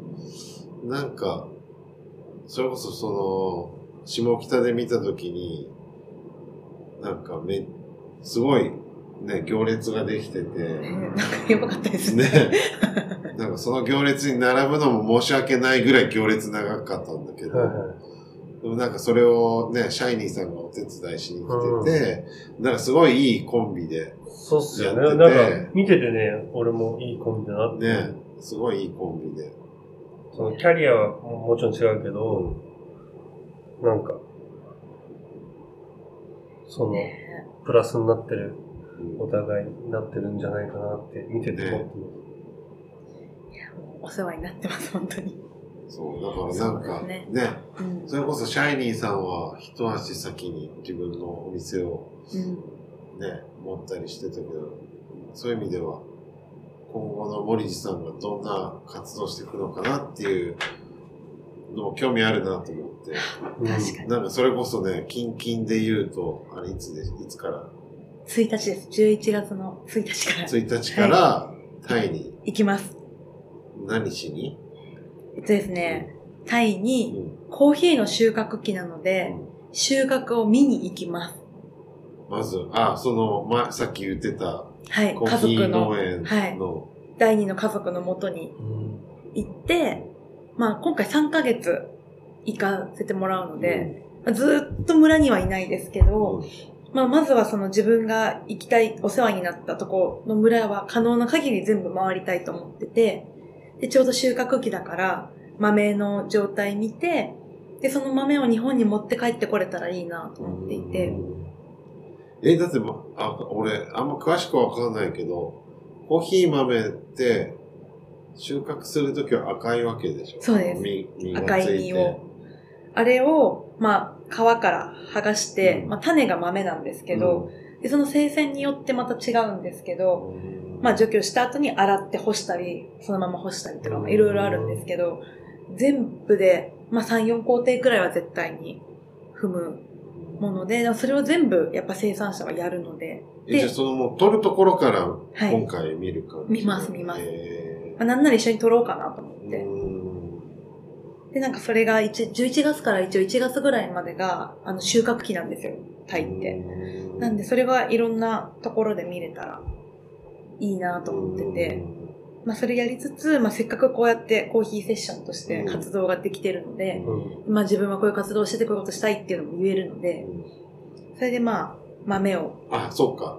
Speaker 2: なんか、それこそその、下北で見たときに、なんかめ、すごいね、行列ができてて、
Speaker 4: なんかやばかったですね。
Speaker 2: ね、なんかその行列に並ぶのも申し訳ないぐらい行列長かったんだけど、
Speaker 1: はいはい。
Speaker 2: でももなんかそれをね、シャイニーさんがお手伝いしに来てて、なんかすごいいいコンビで、
Speaker 1: そうっすよね。
Speaker 2: やって
Speaker 1: なん
Speaker 2: て
Speaker 1: か、見ててね、俺もいいコンビだなって。
Speaker 2: ね、すごいいいコンビで。
Speaker 1: そのキャリアはももちろん違うけど、なんか、その、
Speaker 4: ね。
Speaker 1: プラスになってる、
Speaker 2: うん。
Speaker 1: お互いになってるんじゃないかなって見てて思って
Speaker 4: お世話になってます、本当に。
Speaker 2: そう、だからなんかね
Speaker 4: すうん。
Speaker 2: それこそシャイニーさんは一足先に自分のお店を
Speaker 4: うん。
Speaker 2: ね、持ったりしてたけど、そういう意味では、今後の森地さんがどんな活動していくのかなっていうのも興味あるなと思って。
Speaker 1: うん
Speaker 4: 確かに。
Speaker 2: なんかそれこそね、近々で言うと、あれいつで、いつから
Speaker 4: 1日です。11月の1日から
Speaker 2: ?1 日からタイに
Speaker 4: 行きます。
Speaker 2: 何しに、
Speaker 4: えっとですね、タイ
Speaker 2: う
Speaker 4: に
Speaker 2: ん。
Speaker 4: コーヒーの収穫期なので、収穫を見に行きます。
Speaker 2: まず、あ、その、ま、さっき言ってた
Speaker 4: はい、
Speaker 2: コーヒー
Speaker 4: 家族の。
Speaker 2: 農園
Speaker 4: はい。
Speaker 2: の、
Speaker 4: 第二の家族のもとに
Speaker 1: うん。
Speaker 4: 行って、まあ今回3ヶ月行かせてもらうので、まあずっと村にはいないですけど、まあまずはその自分が行きたい、お世話になったとこの村は可能な限り全部回りたいと思ってて、で、ちょうど収穫期だから豆の状態見て、で、その豆を日本に持って帰ってこれたらいいなと思っていて、
Speaker 2: え、だって、ま、あ、俺、あんま詳しくはわかんないけど、コーヒー豆って、収穫するときは赤いわけでしょ？
Speaker 4: そうです。赤い実を。あれを、まあ、皮から剥がして、
Speaker 2: うん。
Speaker 4: まあ、種が豆なんですけど、でその生鮮によってまた違うんですけど、まあ、除去した後に洗って干したり、そのまま干したりとか、まあいろいろあるんですけど、全部で、まあ、3、4工程くらいは絶対に踏むもので、それを全部やっぱ生産者はやるので、
Speaker 2: え、じゃあそのもう取るところから
Speaker 4: はい。
Speaker 2: 今回見る感じ、
Speaker 4: 見ます見ます。
Speaker 2: へ
Speaker 4: まあ、なんなら一緒に撮ろうかなと思っ
Speaker 2: ー
Speaker 4: て。
Speaker 2: うん。
Speaker 4: で、なんかそれが一11月から一応1月ぐらいまでが、あの、収穫期なんですよ、タイって。
Speaker 2: うん。
Speaker 4: なんで、それはいろんなところで見れたらいいなと思ってて、まあ、それやりつつ、まあ、せっかくこうやってコーヒーセッションとして活動ができてるので、
Speaker 1: うん。
Speaker 4: まあ、自分はこういう活動をしててこういうことしたいっていうのも言えるので、それでまあ、豆を、
Speaker 2: あ、そうか。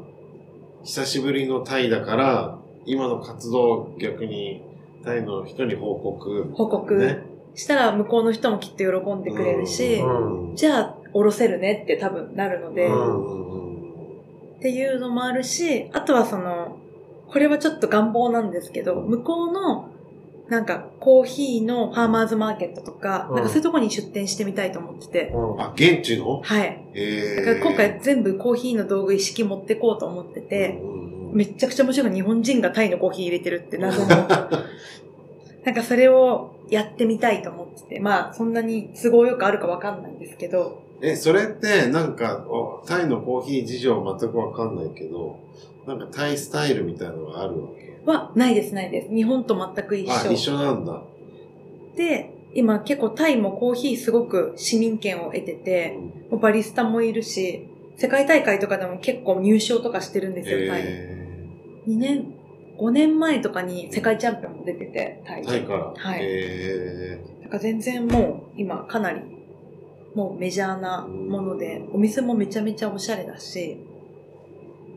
Speaker 2: 久しぶりのタイだから、今の活動を逆にタイの人に報告。
Speaker 4: 報告
Speaker 2: ね。
Speaker 4: したら向こうの人もきっと喜んでくれるし、
Speaker 1: うん。
Speaker 4: じゃあ、おろせるねって多分なるので、
Speaker 1: うん。
Speaker 4: っていうのもあるし、あとはその、これはちょっと願望なんですけど、向こうの、なんか、コーヒーのファーマーズマーケットとか、
Speaker 1: うん。
Speaker 4: なんかそういうところに出店してみたいと思ってて、
Speaker 1: うん。
Speaker 2: あ、現地の？
Speaker 4: はい。
Speaker 2: え
Speaker 4: だから今回全部コーヒーの道具一式持ってこうと思ってて、めっちゃくちゃ面白い日本人がタイのコーヒー入れてるって謎の。なんかそれをやってみたいと思ってて、まあそんなに都合よくあるかわかんないんですけど、
Speaker 2: え、それって、なんか、おタイのコーヒー事情全くわかんないけど、なんかタイスタイルみたいなのがあるわけ
Speaker 4: はないですないです。日本と全く一
Speaker 2: あ、
Speaker 4: 緒。
Speaker 2: 一緒なんだ。
Speaker 4: で、今結構タイもコーヒーすごく市民権を得てて、もうバリスタもいるし、世界大会とかでも結構入賞とかしてるんですよ、タイ。
Speaker 2: え
Speaker 4: 2年、5年前とかに世界チャンピオンも出てて、タイ
Speaker 2: ー、タイから。
Speaker 4: はい
Speaker 2: え
Speaker 4: だから全然もう今かなりもうメジャーなもので、お店もめちゃめちゃおしゃれだし、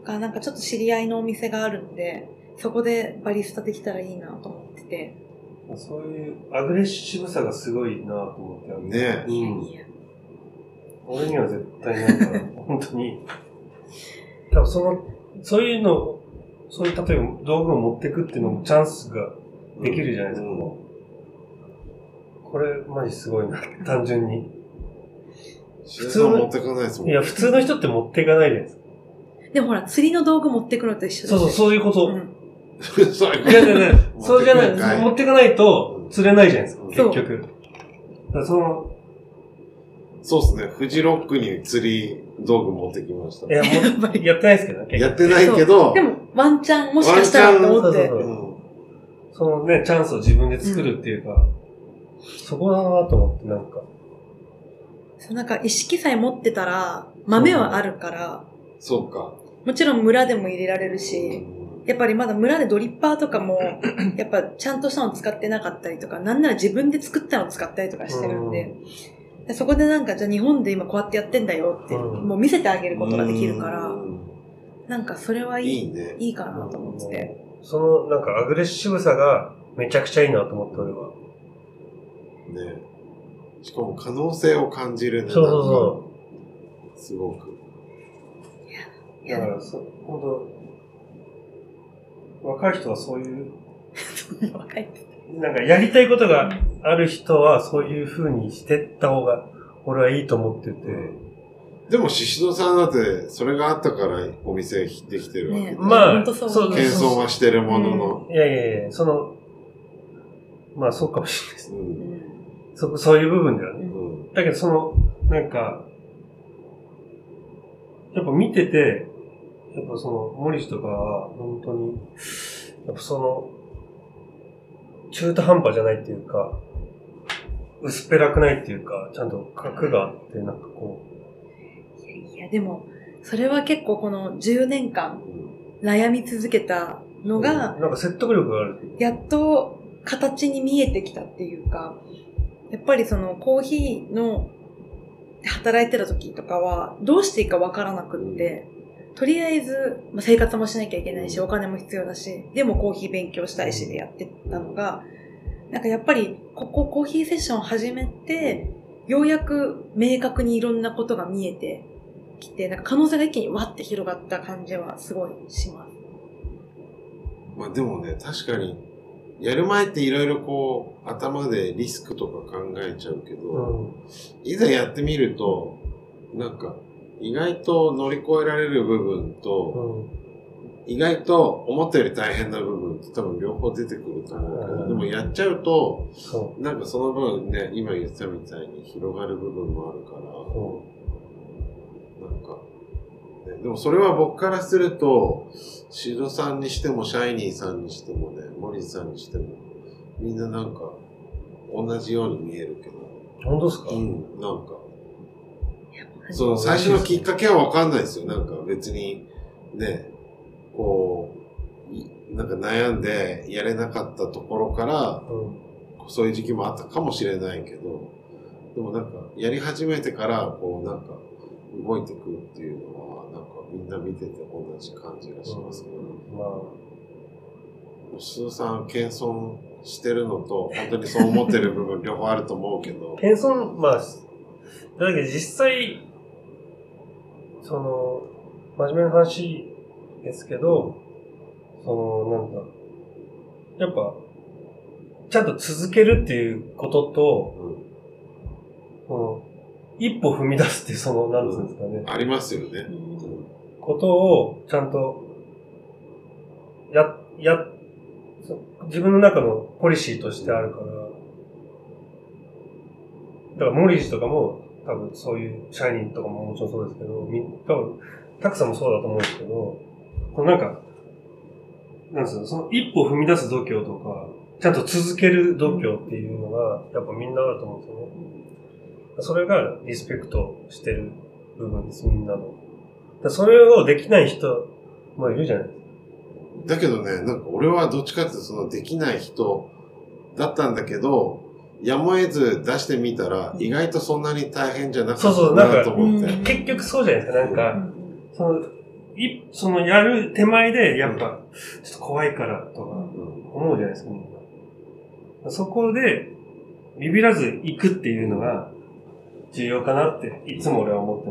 Speaker 4: だからなんかちょっと知り合いのお店があるんで、そこでバリスタできたらいいなと思ってて。
Speaker 1: そういうアグレッシブさがすごいなと思って。
Speaker 2: ね
Speaker 1: うん俺には絶対ないから、本当に。多分その、そういうの、そういう例えば道具を持ってくっていうのもチャンスが
Speaker 2: ー
Speaker 1: できるじゃないですか。
Speaker 2: うん
Speaker 1: これマジすごいな、単純に。
Speaker 2: 普通の持ってかないですもん
Speaker 1: いや、普通の人って持っていかないじゃないですか。
Speaker 4: でもほら、釣りの道具持ってくのと一緒です
Speaker 1: そうそう、そういうこと。
Speaker 4: うん。
Speaker 2: そういうこ
Speaker 1: いやいやいや、
Speaker 2: 持
Speaker 1: そうじゃない い、持ってかないと。釣れないじゃないですか、
Speaker 4: そう
Speaker 1: 結局。だからその、
Speaker 2: そうですね。フジロックに釣り道具持ってきました。
Speaker 1: いや、も
Speaker 4: やっぱり
Speaker 1: う、やってないですけどね、結
Speaker 2: やってないけど、
Speaker 4: でも、ワンチャンもしかしたらと。思って
Speaker 1: そうそう。
Speaker 2: うん
Speaker 1: そのね、チャンスを自分で作るっていうか、そこだなと。思って、なんか。
Speaker 4: そうなんか意識さえ持ってたら、豆はあるから、
Speaker 2: そうか。
Speaker 4: もちろん村でも入れられるし、やっぱりまだ村でドリッパーとかも、やっぱちゃんとしたの使ってなかったりとか、なんなら自分で作ったの使ったりとかしてるんで、でそこでなんか、じゃあ日本で今こうやってやってんだよって、
Speaker 1: うん
Speaker 4: もう見せてあげることができるから、
Speaker 2: うん
Speaker 4: なんかそれはいい、
Speaker 2: いいね。
Speaker 4: いいかなと思ってて。
Speaker 1: その、なんかアグレッシブさがめちゃくちゃいいなと思って、俺は。
Speaker 2: ね。しかも可能性を感じるね。
Speaker 1: そうそうそう。
Speaker 2: すごく。
Speaker 4: いや
Speaker 1: だから、そ本当若い人はそういう、なんかやりたいことがある人はそういう風にしてった方が、俺はいいと思ってて。
Speaker 2: でも、シシドさんだって、それがあったからお店できてるわけ
Speaker 4: ね
Speaker 2: で。
Speaker 1: まあ
Speaker 4: そう
Speaker 1: そう
Speaker 2: 謙遜はしてるものの。
Speaker 1: いやいやいや、その、まあそうかもしれないです。
Speaker 2: う。
Speaker 4: うんん
Speaker 1: そ、そういう部分だよね。
Speaker 2: うん。
Speaker 1: だけどその、なんか、やっぱ見てて、やっぱその、森氏とかは、本当に、やっぱその、中途半端じゃないっていうか、薄っぺらくないっていうか、ちゃんと核があって、なんかこ
Speaker 4: いや、でも、それは結構この10年間悩み続けた
Speaker 1: う、
Speaker 4: のが、
Speaker 1: なんか説得力がある。
Speaker 4: やっと形に見えてきたっていうか、やっぱりそのコーヒーの働いてた時とかはどうしていいかわからなくって、とりあえず、まあ、生活もしなきゃいけないし、お金も必要だし、でもコーヒー勉強したいしでやってたのが、なんかやっぱりここコーヒーセッションを始めて、ようやく明確にいろんなことが見えてきて、なんか可能性が一気にわって広がった感じはすごいします。
Speaker 2: まあでもね、確かに、やる前っていろいろこう、頭でリスクとか考えちゃうけど、
Speaker 1: うん。
Speaker 2: いざやってみると、なんか、意外と乗り越えられる部分と、
Speaker 1: うん。
Speaker 2: 意外と思ったより大変な部分って多分両方出てくると思うけど、
Speaker 1: うん
Speaker 2: でもやっちゃうと、
Speaker 1: そ
Speaker 2: なんかその分ね、今言ってたみたいに広がる部分もあるか
Speaker 1: う。
Speaker 2: ら、
Speaker 1: そ
Speaker 2: なんか、ね、でもそれは僕からすると、シドさんにしても、シャイニーさんにしてもね、森さんにしても、みんななんか、同じように見えるけど、
Speaker 1: う。本当ですか、
Speaker 2: うん、なんか、その最初のきっかけはわかんないですよ。なんか別に、ね、こう、いなんか悩んでやれなかったところから、
Speaker 1: うん。
Speaker 2: そういう時期もあったかもしれないけど、でもなんか、やり始めてから、こうなんか、動いてくっていうのは、なんかみんな見てて同じ感じがしますけど、
Speaker 1: まあ、
Speaker 2: スーさん謙遜してるのと、本当にそう思ってる部分両方あると思うけど、
Speaker 1: 謙遜、まあ、だけど実際、その、真面目な話ですけど、その、なんだ、やっぱ、ちゃんと続けるっていうことと、
Speaker 2: うん。
Speaker 1: その一歩踏み出すっていう、その、なんつうんですかね、
Speaker 2: ありますよね。
Speaker 1: ことを、ちゃんと、や、や、そ自分の中のポリシーとしてあるから、だから、モリジとかも、多分そういう、シャイニーとかももちろんそうですけど、み多分、タクさんもそうだと思うんですけど、このなんか、なんですか、その一歩踏み出す度胸とか、ちゃんと続ける度胸っていうのが、やっぱみんなあると思うんですよね。それがリスペクトしてる部分です、みんなの。だそれをできない人もいるじゃないですか。
Speaker 2: だけどね、なんか俺はどっちかっていうとそのできない人だったんだけど、やむを得ず出してみたら、意外とそんなに大変じゃなか
Speaker 1: そう
Speaker 2: ったな
Speaker 1: そうなんか
Speaker 2: と思って。
Speaker 4: うん
Speaker 1: 結局そうじゃないですか、なん
Speaker 4: う
Speaker 1: か、
Speaker 4: ん
Speaker 1: その、い、そのやる手前で、やっぱ、ちょっと怖いからとか
Speaker 2: うん
Speaker 1: 思うじゃないですか、みんな。そこで、ビビらず行くっていうのが重要かなって、いつも俺は思って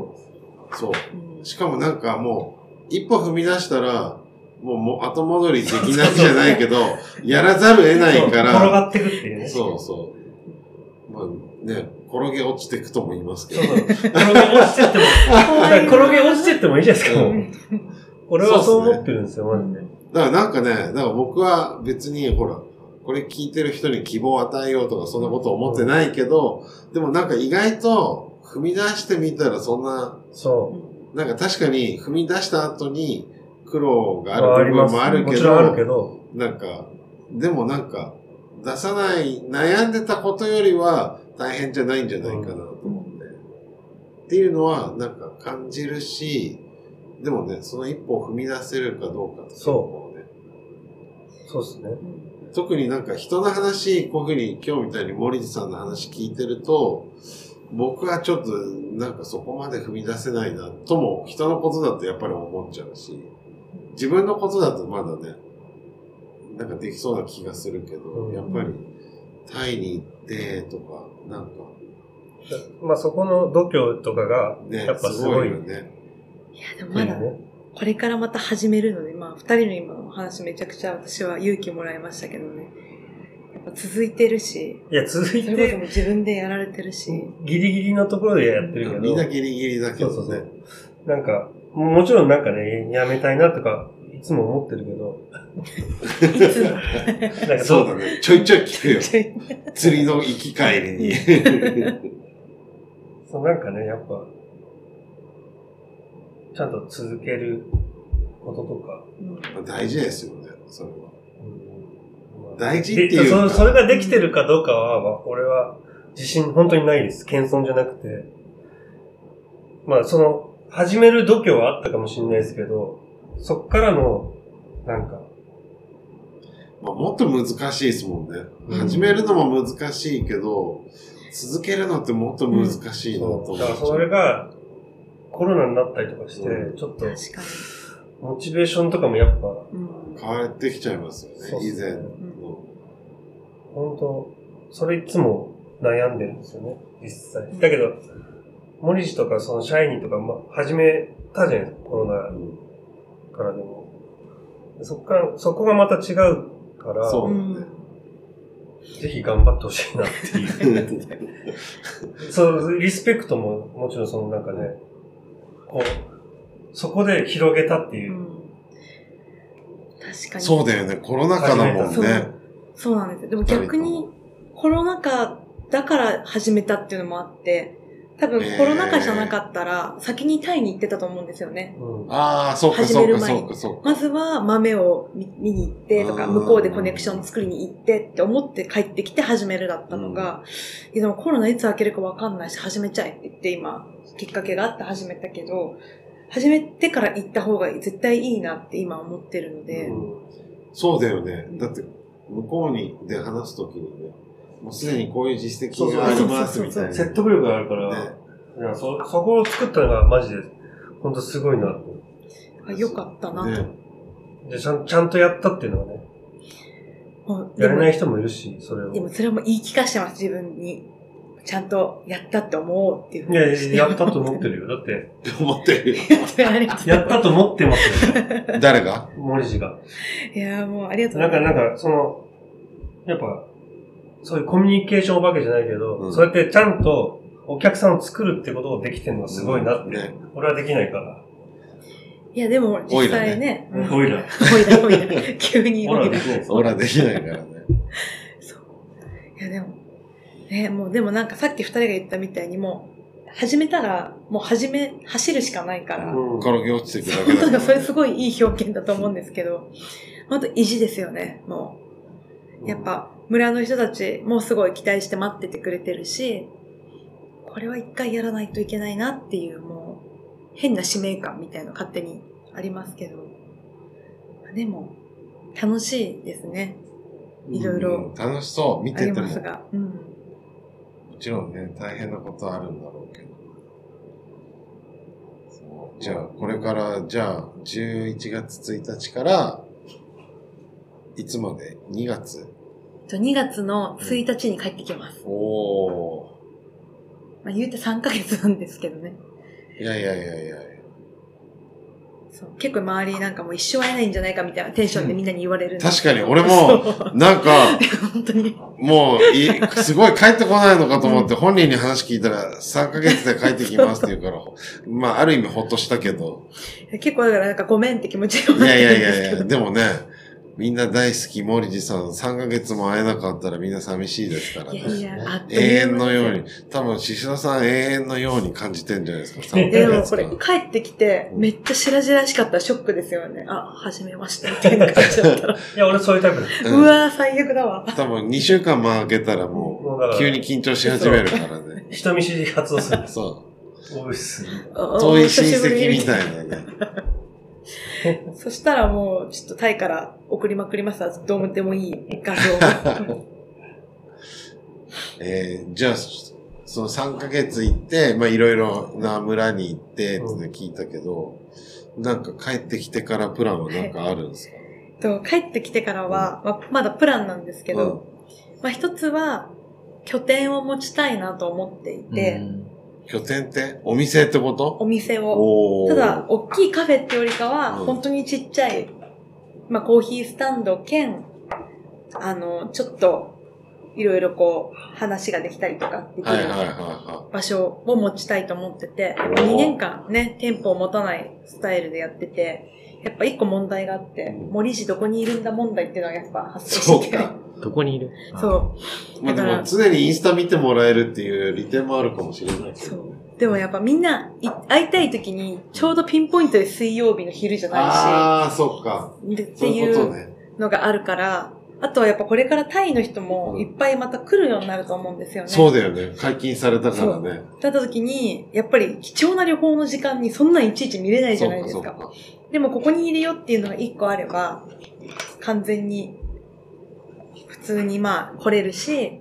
Speaker 1: ます。
Speaker 2: そう。
Speaker 4: うん
Speaker 2: しかもなんかもう、一歩踏み出したら、もうもう後戻りできないじゃないけど、やらざるを得ないか
Speaker 1: そう転
Speaker 2: ら、
Speaker 1: がってくっていうね。
Speaker 2: そうそう。まあね、転げ落ちていくとも言いますけど。
Speaker 1: そうそう。転げ落ちてっても、転げ落ちてってもいいじゃないですか、もう
Speaker 2: うん
Speaker 1: 俺はそう思ってるんですよ、マジで。
Speaker 2: だからなんかね、だから僕は別にほら、これ聞いてる人に希望を与えようとかそんなこと思ってないけど、でもなんか意外と踏み出してみたらそんな、
Speaker 1: そ
Speaker 2: なんか確かに踏み出した後に苦労
Speaker 1: う。
Speaker 2: がある部分もあるけど、なんか、でもなんか、出さない、悩んでたことよりは大変じゃないんじゃないかなと思って。っていうのはなんか感じるし、でもね、その一歩を踏み出せるかどうかって
Speaker 1: そう
Speaker 2: ね。
Speaker 1: そうですね。
Speaker 2: 特になんか人の話、こういうふうに今日みたいに森地さんの話聞いてると、僕はちょっと、なんかそこまで踏み出せないな、とも、人のことだとやっぱり思っちゃうし、自分のことだとまだね、なんかできそうな気がするけど、
Speaker 1: うん
Speaker 2: やっぱり、タイに行って、とか、なんか、
Speaker 1: まあそこの度胸とかが、
Speaker 2: ね、
Speaker 1: やっぱすごい
Speaker 2: よね。
Speaker 4: いや、でもまだ、
Speaker 1: ね。
Speaker 4: これからまた始めるので、まあ、二人の今のお話めちゃくちゃ私は勇気もらいましたけどね。やっぱ続いてるし、
Speaker 1: いや、続い
Speaker 4: それこそ
Speaker 1: て、
Speaker 4: もう自分でやられてるし。
Speaker 1: ギリギリのところでやってるけど。
Speaker 2: みんなギリギリだけど
Speaker 1: そうそうそう
Speaker 2: ね。。
Speaker 1: なんか、ももちろんなんかね、やめたいなとか、いつも思ってるけど、
Speaker 4: いつも。
Speaker 1: なんか
Speaker 2: そうだね。ちょいちょい聞くよ。釣りの行き帰りに。
Speaker 1: そう、なんかね、やっぱ、ちゃんと続けることとか、
Speaker 4: うん
Speaker 2: 大事ですよね、それは。
Speaker 1: うん
Speaker 2: 大事っていう
Speaker 1: そそれができてるかどうかは、まあ俺は自信本当にないです。謙遜じゃなくて。まあ、その、始める度胸はあったかもしれないですけど、そっからの、なんか、
Speaker 2: まあ、もっと難しいですもんね。
Speaker 4: うん
Speaker 2: 始めるのも難しいけど、続けるのってもっと難しいなと思。っ
Speaker 1: だからそれが、コロナになったりとかして、
Speaker 2: うん
Speaker 1: ちょっと、モチベーションとかもやっぱ。
Speaker 2: 変わってきちゃいますよね、以前の。
Speaker 1: 本当それいつも悩んでるんですよね、実際。だけど、森氏とかそのシャイニーとか、ま、始めたじゃないですか、コロナからでも。そっから、そこがまた違うから、
Speaker 2: そう
Speaker 4: うん。
Speaker 1: ぜひ頑張ってほしいなっていう。そう、リスペクトももちろんそのなんかね、こう、そこで広げたっていうう。
Speaker 4: ん確かに。
Speaker 2: そうだよね、コロナ禍だもん
Speaker 4: そう
Speaker 2: ね。
Speaker 4: そうなんですよ。でも逆にコロナ禍だから始めたっていうのもあって、多分コロナ禍じゃなかったら先にタイに行ってたと思うんですよね。
Speaker 1: うん。
Speaker 2: ああ、そうか、
Speaker 4: 始める前に。
Speaker 2: そうか、そうか、そうか。
Speaker 4: まずは豆を見見に行ってとか、
Speaker 2: うん。
Speaker 4: 向こうでコネクション作りに行ってって思って帰ってきて始めるだったのが、いやでもコロナいつ開けるかわかんないし始めちゃえって言って今、きっかけがあって始めたけど、始めてから行った方が絶対いいなって今思ってるので、
Speaker 2: そうだよね。だって、向こうにで話すときにね、もうすでにこういう実績がありますみたいな。
Speaker 1: 説得力があるから、
Speaker 2: ね
Speaker 1: いやそ、そこを作ったのがマジで、本当すごいなと。
Speaker 4: あよかったなと。
Speaker 2: ね
Speaker 1: でちゃん、ちゃんとやったっていうのはね、やれない人もいるし、それを。
Speaker 4: でもそれも言い聞かしてます、自分に。ちゃんとやったって思おうっていうふうに
Speaker 1: いやいや、やったと思ってるよ。だって、
Speaker 2: 思ってるよ。
Speaker 1: やったと思ってますよ。
Speaker 2: 誰が？
Speaker 1: 森氏が。
Speaker 4: いやーもうありがとう
Speaker 1: なんか、
Speaker 4: ございます。
Speaker 1: なんか、その、やっぱ、そういうコミュニケーションお化けじゃないけど、
Speaker 2: うん
Speaker 1: そうやってちゃんとお客さんを作るってことをできてるのがすごいなって。
Speaker 2: ね
Speaker 1: 俺はできないから。
Speaker 4: いやでも実際ね。うん
Speaker 1: オイラ。
Speaker 4: おいらおいら。急に
Speaker 1: 俺
Speaker 4: おら。
Speaker 1: はいできないです。
Speaker 2: 俺はできないからね。
Speaker 4: いやでも、ね、もうでもなんかさっき二人が言ったみたいにもう、始めたら、もう始め、走るしかないから。
Speaker 1: うん
Speaker 2: 転げ落ちていくだけ
Speaker 4: 本当
Speaker 2: だか
Speaker 4: に それすごいいい表現だと思うんですけど、本当意地ですよね、もう。やっぱ、村の人たちもすごい期待して待っててくれてるし、これは一回やらないといけないなっていう、もう、変な使命感みたいなの勝手にありますけど。でも、楽しいですね。いろいろ
Speaker 2: うん楽しそう。見てても。も
Speaker 4: ますが。うん。
Speaker 2: ちろんね、大変なことあるんだろうけど。そうじゃあ、これから、じゃあ、11月1日から、いつまで ?2 月
Speaker 4: と2月の1日に帰ってきます。
Speaker 2: おー。
Speaker 4: まあ言うて3ヶ月なんですけどね。
Speaker 2: いやいやいやいや。
Speaker 4: そう結構周りなんかもう一生会えないんじゃないかみたいなテンションでみんなに言われるんです
Speaker 2: 確かに、俺も、なんか、
Speaker 4: 本当に。
Speaker 2: もうい、すごい帰ってこないのかと思って、本人に話聞いたら、3ヶ月で帰ってきますって言うから、まあ、ある意味ほっとしたけど、
Speaker 4: 結構だからなんかごめんって気持ちが
Speaker 2: いやいやいやいや。でもね、みんな大好き、森地さん、3ヶ月も会えなかったらみんな寂しいですからね。
Speaker 4: いやいや、あっと
Speaker 2: 永遠のように多分、獅子田さん永遠のように感じてんじゃないですか、3
Speaker 1: いや
Speaker 4: でも。これ帰ってきて、めっちゃ白々しかったらショックですよね。あ、初めましてみたいな感じだったら。
Speaker 1: いや、俺そういうタイプです。
Speaker 2: うん
Speaker 4: うわー、最悪だわ。
Speaker 2: 多分、2週間も空けたらもう、急に緊張し始めるからね。
Speaker 1: 人見知り発動する。
Speaker 2: そ
Speaker 1: 多いっす。
Speaker 2: う。遠い親戚みたいなね。
Speaker 4: そしたらもう、ちょっとタイから送りまくります。わ。どうでもいい。画像を。
Speaker 2: えー、じゃあ、その3ヶ月行って、まあいろいろな村に行ってって聞いたけど、なんか帰ってきてからプランはなんかあるんですか、
Speaker 4: と帰ってきてからは、ままだプランなんですけど、まあ一つは拠点を持ちたいなと思っていて、
Speaker 2: 拠点ってお店ってこと？
Speaker 4: お店を。ただ、大きいカフェってよりかは、
Speaker 2: うん。
Speaker 4: 本当にちっちゃい、まあコーヒースタンド兼、あの、ちょっと、いろいろこう、話ができたりとかできる場所を持ちたいと思ってて、
Speaker 2: おー。
Speaker 4: 2年間ね、店舗を持たないスタイルでやってて、やっぱ一個問題があって、
Speaker 2: うん。
Speaker 4: 森市どこにいるんだ問題っていうのがやっぱ発生してて。
Speaker 2: か
Speaker 3: どこにいる？
Speaker 4: そう。
Speaker 2: い。まあで
Speaker 4: だから
Speaker 2: も常にインスタ見てもらえるっていう利点もあるかもしれないけど。
Speaker 4: そう。でもやっぱみんな、い会いたい時に、ちょうどピンポイントで水曜日の昼じゃな
Speaker 2: ああ、そっか。
Speaker 4: って
Speaker 2: いう。
Speaker 4: のがあるから、あとはやっぱこれからタイの人もいっぱいまた来るようになると思うんですよね。
Speaker 2: そうだよね。解禁されたからね。
Speaker 4: だった時に、やっぱり貴重な旅行の時間にそんなんいちいち見れないじゃないですか。
Speaker 2: そうか。
Speaker 4: でもここにいるよっていうのが一個あれば、完全に、普通にまあ来れるし、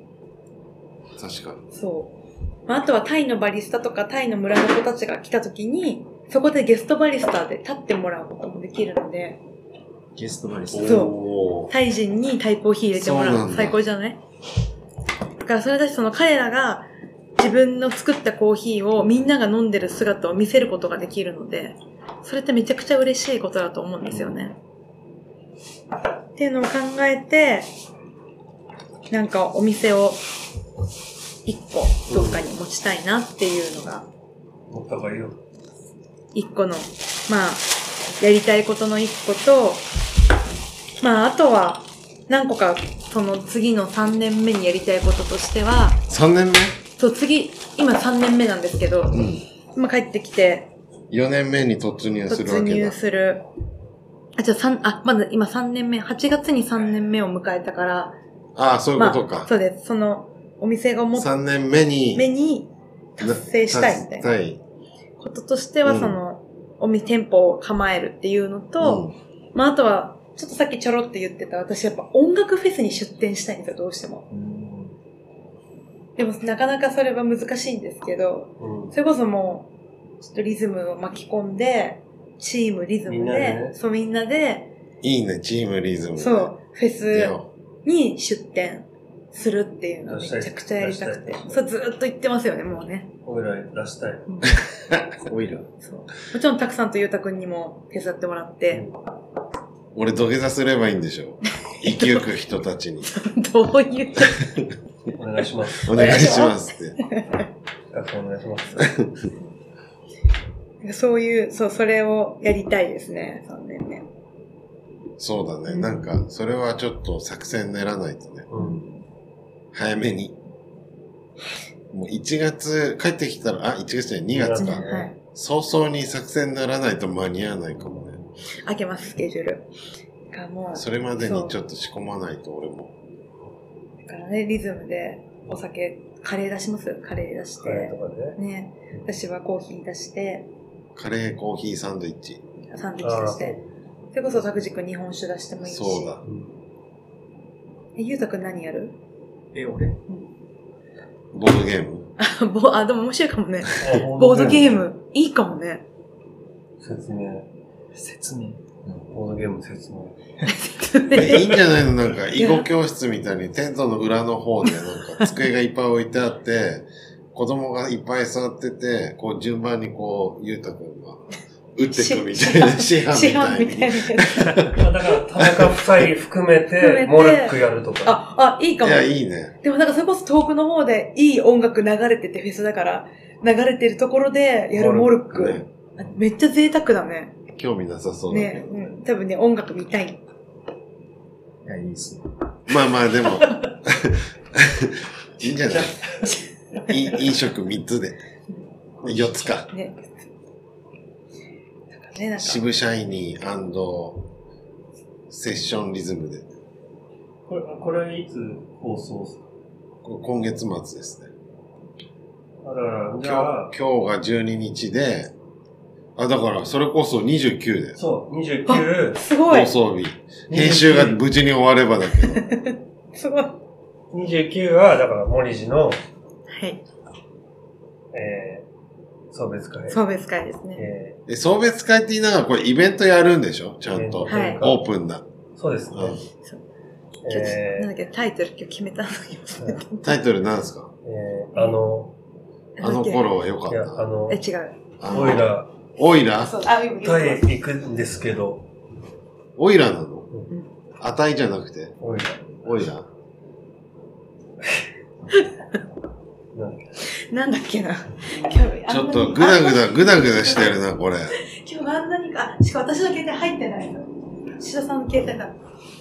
Speaker 2: 確かに。
Speaker 4: そう。まあ、あとはタイのバリスタとかタイの村の子たちが来た時に、そこでゲストバリスタで立ってもらうこともできるので、
Speaker 3: ゲストバリス
Speaker 4: そう
Speaker 3: タ。
Speaker 4: イ人にタイコーヒー入れてもらう。
Speaker 2: そうなんだ
Speaker 4: 最高じゃない？だからそれだしその彼らが自分の作ったコーヒーをみんなが飲んでる姿を見せることができるので、それってめちゃくちゃ嬉しいことだと思うんですよね。っていうのを考えて、なんかお店を一個どっかに持ちたいなっていうのが
Speaker 1: 持った方がいいよ。
Speaker 4: 一個の、まあ、やりたいことの一個と、まあ、あとは、何個か、その次の3年目にやりたいこととしては、
Speaker 2: 3年
Speaker 4: そう、次、今3年目なんですけど、
Speaker 2: 目うん。
Speaker 4: 今帰ってきて、
Speaker 2: 4年目に突入するわ
Speaker 4: 突入
Speaker 2: けだ。
Speaker 4: する。あ、じゃあ3、あ、まだ今3年目、8月に3年目を迎えたから、
Speaker 2: ああ、そういう
Speaker 4: ま
Speaker 2: ことか
Speaker 4: あ、。そうです。その、お店が持っ
Speaker 2: 3年目に。
Speaker 4: 目に達成したいみたいな
Speaker 2: 達成
Speaker 4: こととしては、
Speaker 2: うん
Speaker 4: その、お店店舗を構えるっていうのと、まあ、あとは、ちょっとさっきちょろって言ってた、私やっぱ音楽フェスに出店したいんですよ、どうしても。でも、なかなかそれは難しいんですけど、
Speaker 1: うん。
Speaker 4: それこそもう、ちょっとリズムを巻き込んで、チームリズムで、
Speaker 1: ね
Speaker 4: そうみんなで、
Speaker 2: いいね、チームリズムで。
Speaker 4: そう、フェ
Speaker 2: 出
Speaker 4: ス
Speaker 2: よ
Speaker 4: に出店するっていうのをめちゃくちゃやりたくて。そう、ずーっと言ってますよね、もうね。
Speaker 1: 俺ら出したい。
Speaker 3: オイル。
Speaker 4: そう。もちろん、たくさんとゆうたくんにも手伝ってもらって、
Speaker 2: 俺土下座すればいいんでしょ 生きゆく人たちに。
Speaker 4: どういう、
Speaker 1: お願いします。
Speaker 2: お願いしますって。
Speaker 1: お願いします。
Speaker 4: そういう、そう、それをやりたいですね、3年目。
Speaker 2: そうだね。なんか、それはちょっと作戦練らないとね。
Speaker 1: うん。
Speaker 2: 早めに。もう1月、帰ってきたら、あ、1月じゃない、2月か。
Speaker 1: うん
Speaker 4: はい。
Speaker 2: 早々に作戦練らないと間に合わないかもね。
Speaker 4: 開けます、スケジュール。がもう、
Speaker 2: それまでにちょっと仕込まないと俺も。
Speaker 4: だからね、リズムでお酒、カレー出します？カレー出し
Speaker 1: カレー
Speaker 4: て
Speaker 1: と。かで。
Speaker 4: ね、私はコーヒー出して、
Speaker 2: カレーコーヒーサンドイッチ。
Speaker 4: サンドイッチ出して。それこそ、拓司くん日本酒出してもいいし。
Speaker 2: そうだ。
Speaker 1: うん。
Speaker 4: え、ゆうたくん何やる？
Speaker 3: え、俺？
Speaker 2: ボードゲーム
Speaker 4: あ、ぼ、あ、でも面白いかもね。ボードゲー。ム、いいかもね。
Speaker 1: 説明。
Speaker 3: 説明。
Speaker 1: ボードゲーム説明。
Speaker 2: えいいんじゃないの？なんか、囲碁教室みたいにテントの裏の方でなんか 机がいっぱい置いてあって、子供がいっぱい座ってて、こう順番にこう、ゆうたくんが打っていくみたいな、師範
Speaker 4: 市
Speaker 2: みたいに。
Speaker 4: 販 みたいな。
Speaker 1: まあだから、田中夫妻含め
Speaker 4: 含めて
Speaker 1: て、モルックやるとか。
Speaker 4: あ、あ、いいかも。
Speaker 2: いや、いいね。
Speaker 4: でもなんかそれこそ遠くの方でいい音楽流れててフェスだから、流れてるところでやるモルック。めっちゃ贅沢だね。
Speaker 2: 興味なさそうだけ
Speaker 4: ね、うん。多分ね、音楽見たい。
Speaker 3: いや、いいっすね。
Speaker 2: ど。まあまあ、でも、いいんじゃないい飲食3つで。4つか。
Speaker 4: ね。ね、なんか。
Speaker 2: 渋シャイニーセッションリズムで。
Speaker 1: これ、これいつ放送す
Speaker 2: 今月末ですね。
Speaker 1: あだから、じゃ
Speaker 2: 今
Speaker 1: あ、
Speaker 2: 日今日が12日で、あ、だから、それこそ29で。
Speaker 1: そう、29、
Speaker 4: すごい
Speaker 2: 放。送日。編集が無事に終わればだけど。
Speaker 4: すごい。は
Speaker 1: 29は、だから、森寺の
Speaker 4: い。
Speaker 1: えー、送別会。
Speaker 4: 送別会ですね。
Speaker 1: え
Speaker 2: え、送別会って言いながらこれイベントやるんでしょ？ちゃんと。
Speaker 4: はい。
Speaker 2: オープンな。
Speaker 1: ー、そうですね。
Speaker 2: うん。
Speaker 4: 今日、
Speaker 1: えー。
Speaker 4: なんだっけ、タイトル今日決めたんだけど。
Speaker 2: タイトルなんですか？
Speaker 1: えー、あの、
Speaker 2: あの頃は良かっ
Speaker 1: いや、あ
Speaker 2: た。
Speaker 1: の
Speaker 4: え、、違う。
Speaker 2: あの
Speaker 1: オイラ、
Speaker 2: オイラ？
Speaker 1: タイ行くんですけど、
Speaker 2: オイラなの？
Speaker 4: ん。
Speaker 2: 値じゃなくて、
Speaker 1: オイラ、
Speaker 2: オイラ？
Speaker 1: なん
Speaker 4: だっけな。今日、
Speaker 2: ちょっとグダグダ、グダグダしてるな、これ。
Speaker 4: 今日あんなにか、あ、しかも私の携帯入ってないの。志田さんの携帯だ。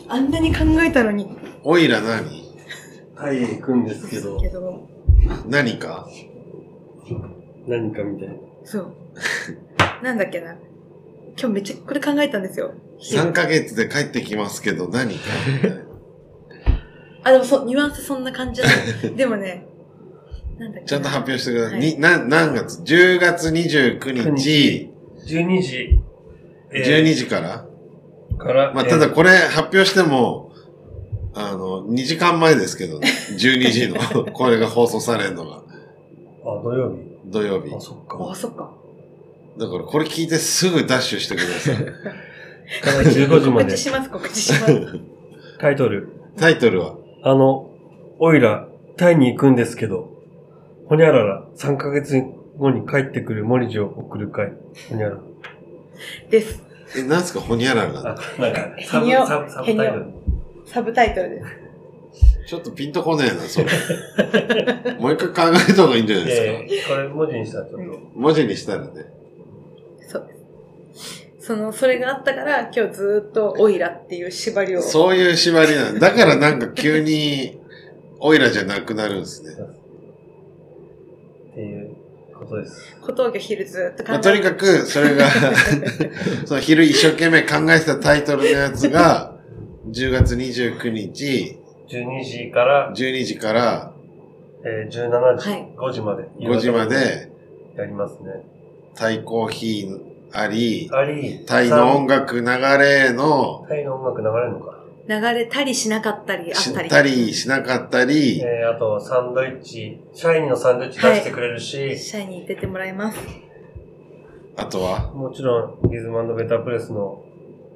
Speaker 4: あんなに考えたのに。
Speaker 2: オイラ何？
Speaker 1: タイへ行くんですけど
Speaker 4: け、ど、
Speaker 2: 何か？
Speaker 1: 何かみたいな。
Speaker 4: そう。なんだっけな。今日めっちゃこれ考えたんですよ。
Speaker 2: ?3 ヶ月で帰ってきますけど何かみたいな
Speaker 4: あ、でもそう、ニュアンスそんな感じなの。でもね。
Speaker 2: ちゃんと発表してください。
Speaker 4: はい
Speaker 2: に、な、何月 ?10 月29日、
Speaker 1: 12時、えー
Speaker 2: 12時から？
Speaker 1: から、
Speaker 2: まあ、
Speaker 1: えー
Speaker 2: ただこれ発表しても、あの、2時間前ですけどね。12時の、これが放送されるのが、
Speaker 1: あ、土曜日。
Speaker 2: 土曜日。
Speaker 1: あ、そっか。
Speaker 4: あ、そっか。
Speaker 2: だからこれ聞いてすぐダッシュしてください。
Speaker 1: から15時まで
Speaker 4: 告知。します、告知します。
Speaker 1: タイトル。
Speaker 2: タイトルは、
Speaker 1: あの、オイラ、タイに行くんですけど、ほにゃらら、3ヶ月後に帰ってくるモリジを送る会。ほにゃらら。
Speaker 4: です。
Speaker 2: え、なんすか？ほにゃらら。
Speaker 1: あ、なんか、サブ
Speaker 4: へにょ、
Speaker 1: サブ、サブタイトル。
Speaker 4: サブタイトルです。
Speaker 2: ちょっとピンとこねえな、それ。もう一回考えた方がいいんじゃないですか？
Speaker 1: えー、これ文字にしたらちょっと。
Speaker 2: 文字にしたらね。
Speaker 4: そうです。その、それがあったから、今日ずーっとオイラっていう縛りを。
Speaker 2: そういう縛りなんだからなんか急に、オイラじゃなくなるんですね。
Speaker 1: ことです。
Speaker 4: 小峠昼ずーっと考え
Speaker 2: まあ、とにかく、それが、その昼一生懸命考えてたタイトルのやつが、10月29日、
Speaker 1: 12時から、
Speaker 2: 12時から
Speaker 1: えー、17時、
Speaker 4: はい
Speaker 1: 5時まで。
Speaker 2: 5時まで、
Speaker 1: やりますね。
Speaker 2: タイコーヒーあり、
Speaker 1: あり、
Speaker 2: タイの音楽流れの、
Speaker 1: タイの音楽流れるのか。
Speaker 4: 流れたりしなかったり、あ
Speaker 2: し
Speaker 4: ったり。
Speaker 2: たりしなかったり、
Speaker 1: えー、あと、サンドイッチ、シャイニーのサンドイッチ出してくれるし、
Speaker 4: シャイに出てもらいます。
Speaker 2: あとは、
Speaker 1: もちろん、ギズマンドベタープレスの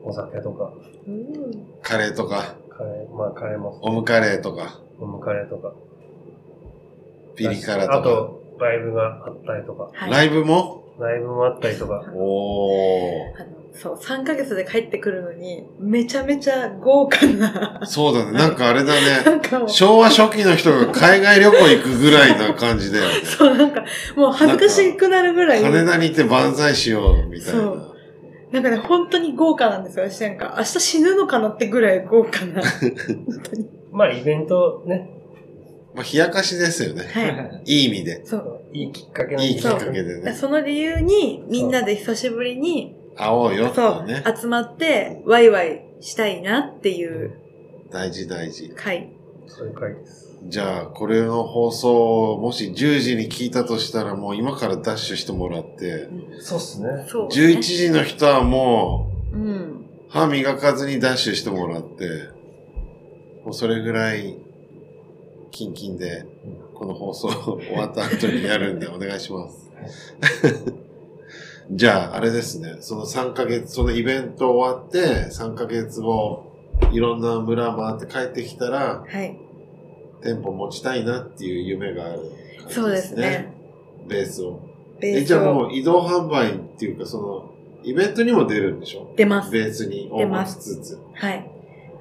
Speaker 1: お酒とか、
Speaker 2: カレーとか、
Speaker 1: カレー、まあカレーも、
Speaker 2: オムカレーとか、
Speaker 1: オムカレーとか。
Speaker 2: ピリ辛とか、
Speaker 1: あと、ライブがあったりとか、
Speaker 4: はい。
Speaker 2: ライブも？
Speaker 1: ライブもあったりとか、
Speaker 2: おー。
Speaker 4: そう、3ヶ月で帰ってくるのに、めちゃめちゃ豪華な、
Speaker 2: そうだね。なんかあれだね。昭和初期の人が海外旅行行くぐらいな感じだよね。
Speaker 4: そう、なんか、もう恥ずかしくなるぐらい、
Speaker 2: 羽田に行って万歳しよう、みたいな。
Speaker 4: そうなんかね、本当に豪華なんですよ、私なんか。明日死ぬのかなってぐらい豪華な。本当に。
Speaker 1: まあイベントね、
Speaker 2: まあ、冷やかしですよね。
Speaker 4: はい。
Speaker 2: いい意味で。
Speaker 4: そう。
Speaker 1: いいきっかけの
Speaker 2: いいきっかけでね。
Speaker 4: その理由に、みんなで久しぶりに、
Speaker 2: 会おうよ、
Speaker 4: そう、
Speaker 2: とね。
Speaker 4: 集まって、ワイワイしたいなっていう
Speaker 2: 大事大事。
Speaker 4: 回。
Speaker 1: そういう回です。
Speaker 2: じゃあ、これの放送、もし10時に聞いたとしたら、もう今からダッシュしてもらって、
Speaker 1: そうっすね。
Speaker 4: そう、ね。
Speaker 2: 11時の人はも
Speaker 4: うん。
Speaker 2: う、歯磨かずにダッシュしてもらって、もうそれぐらい、キンキンで、この放送終わった後にやるんでお願いします。じゃあ、あれですね。その3ヶ月、そのイベント終わって、3ヶ月後、いろんな村回って帰ってきたら、
Speaker 4: はい。
Speaker 2: 店舗持ちたいなっていう夢がある感じ、
Speaker 4: そうですね。。
Speaker 2: ベースを。
Speaker 4: ベース
Speaker 2: え、じゃあも
Speaker 4: を
Speaker 2: う移動販売っていうか、その、イベントにも出るんでしょ？
Speaker 4: 出ます。
Speaker 2: ベースに応募しつつ。
Speaker 4: はい。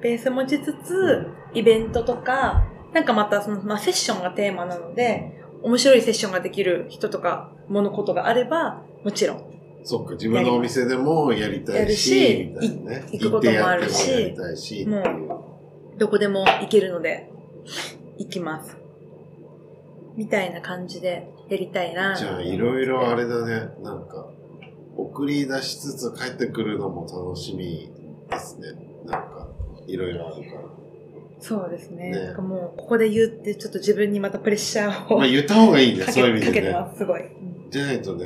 Speaker 4: ベース持ちつつ、イベントとか、なんかまたその、まあ、セッションがテーマなので、面白いセッションができる人とか、ものことがあれば、もちろん。
Speaker 2: そっか、自分のお店でもやりたいし、ね。
Speaker 4: い行くこともあるし
Speaker 2: もう
Speaker 4: どこでも行けるので、行きます。みたいな感じでやりたいな。
Speaker 2: じゃあ、いろいろあれだね。なんか、送り出しつつ帰ってくるのも楽しみですね。なんか、いろいろあるから。
Speaker 4: そうですね。
Speaker 2: ね
Speaker 4: なんかもう、ここで言って、ちょっと自分にまたプレッシャーを
Speaker 2: まあ言った方がいいね、
Speaker 4: か
Speaker 2: そういう意味でね。
Speaker 4: けてます、すごい。
Speaker 2: じゃないとね、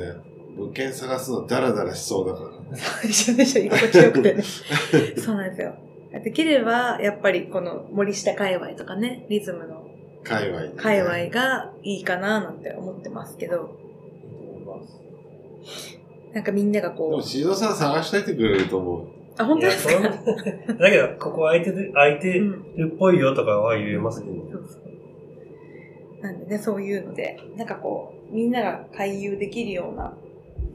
Speaker 2: 物件探すのダラダラしそうだから。
Speaker 4: そうでしょでしょ、居心地よくてね。そうなんですよ。できれば、やっぱりこの森下界隈とかね、リズムの
Speaker 2: 界隈でね、
Speaker 4: 界隈がいいかななんて思ってますけど、なんかみんなが
Speaker 2: でも、
Speaker 4: こう、
Speaker 2: しどさん探しといてくれると思う。
Speaker 4: あ、本当ですか？
Speaker 1: だけど、ここ空いてる、空いて
Speaker 4: うん。
Speaker 1: るっぽいよとかは言えますけど。
Speaker 4: そうそう。なんでね、そういうので、なんかこう、みんなが回遊できるような、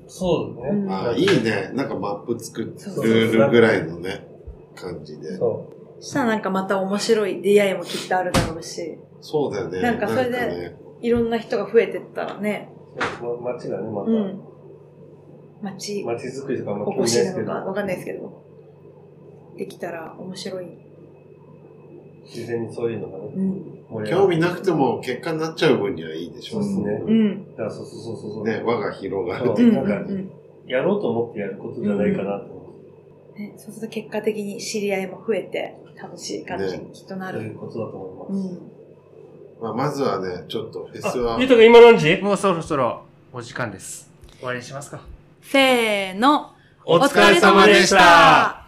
Speaker 1: そうだね。
Speaker 4: うん
Speaker 2: あいいね。なんかマップ作るぐらいのね、感じで。
Speaker 1: そ
Speaker 4: そしたらなんかまた面白い出会いもきっとあるだろうし、
Speaker 2: そうだよね。
Speaker 4: なんかそれで
Speaker 2: ね
Speaker 4: いろんな人が増えてったらね、
Speaker 1: う。ま街がね、また、
Speaker 4: うん。街、
Speaker 1: 街づくりとかあんま興
Speaker 4: おこし
Speaker 1: 味ないで
Speaker 4: わかんないですけど、できたら面白い。
Speaker 1: 事前にそういうのがね、
Speaker 4: うん。
Speaker 2: 興味なくても結果になっちゃう分にはいいでしょ。
Speaker 1: そうですね。
Speaker 4: うん。
Speaker 1: だからそうそうそうそう。
Speaker 2: ね、輪が広がるいうか
Speaker 4: うん。うん。うん
Speaker 1: やろうと思ってやることじゃないかなと思
Speaker 4: ね、そうすると結果的に知り合いも増えて、楽しい感じにきっとなる。
Speaker 1: いうことだと思います。
Speaker 4: うん。
Speaker 2: まあ、まずはね、ちょっとフェスは
Speaker 1: あ、ゆう、たくん今何時？
Speaker 3: もうそろそろお時間です。終わりにしますか。
Speaker 4: せーの。お疲れ様でした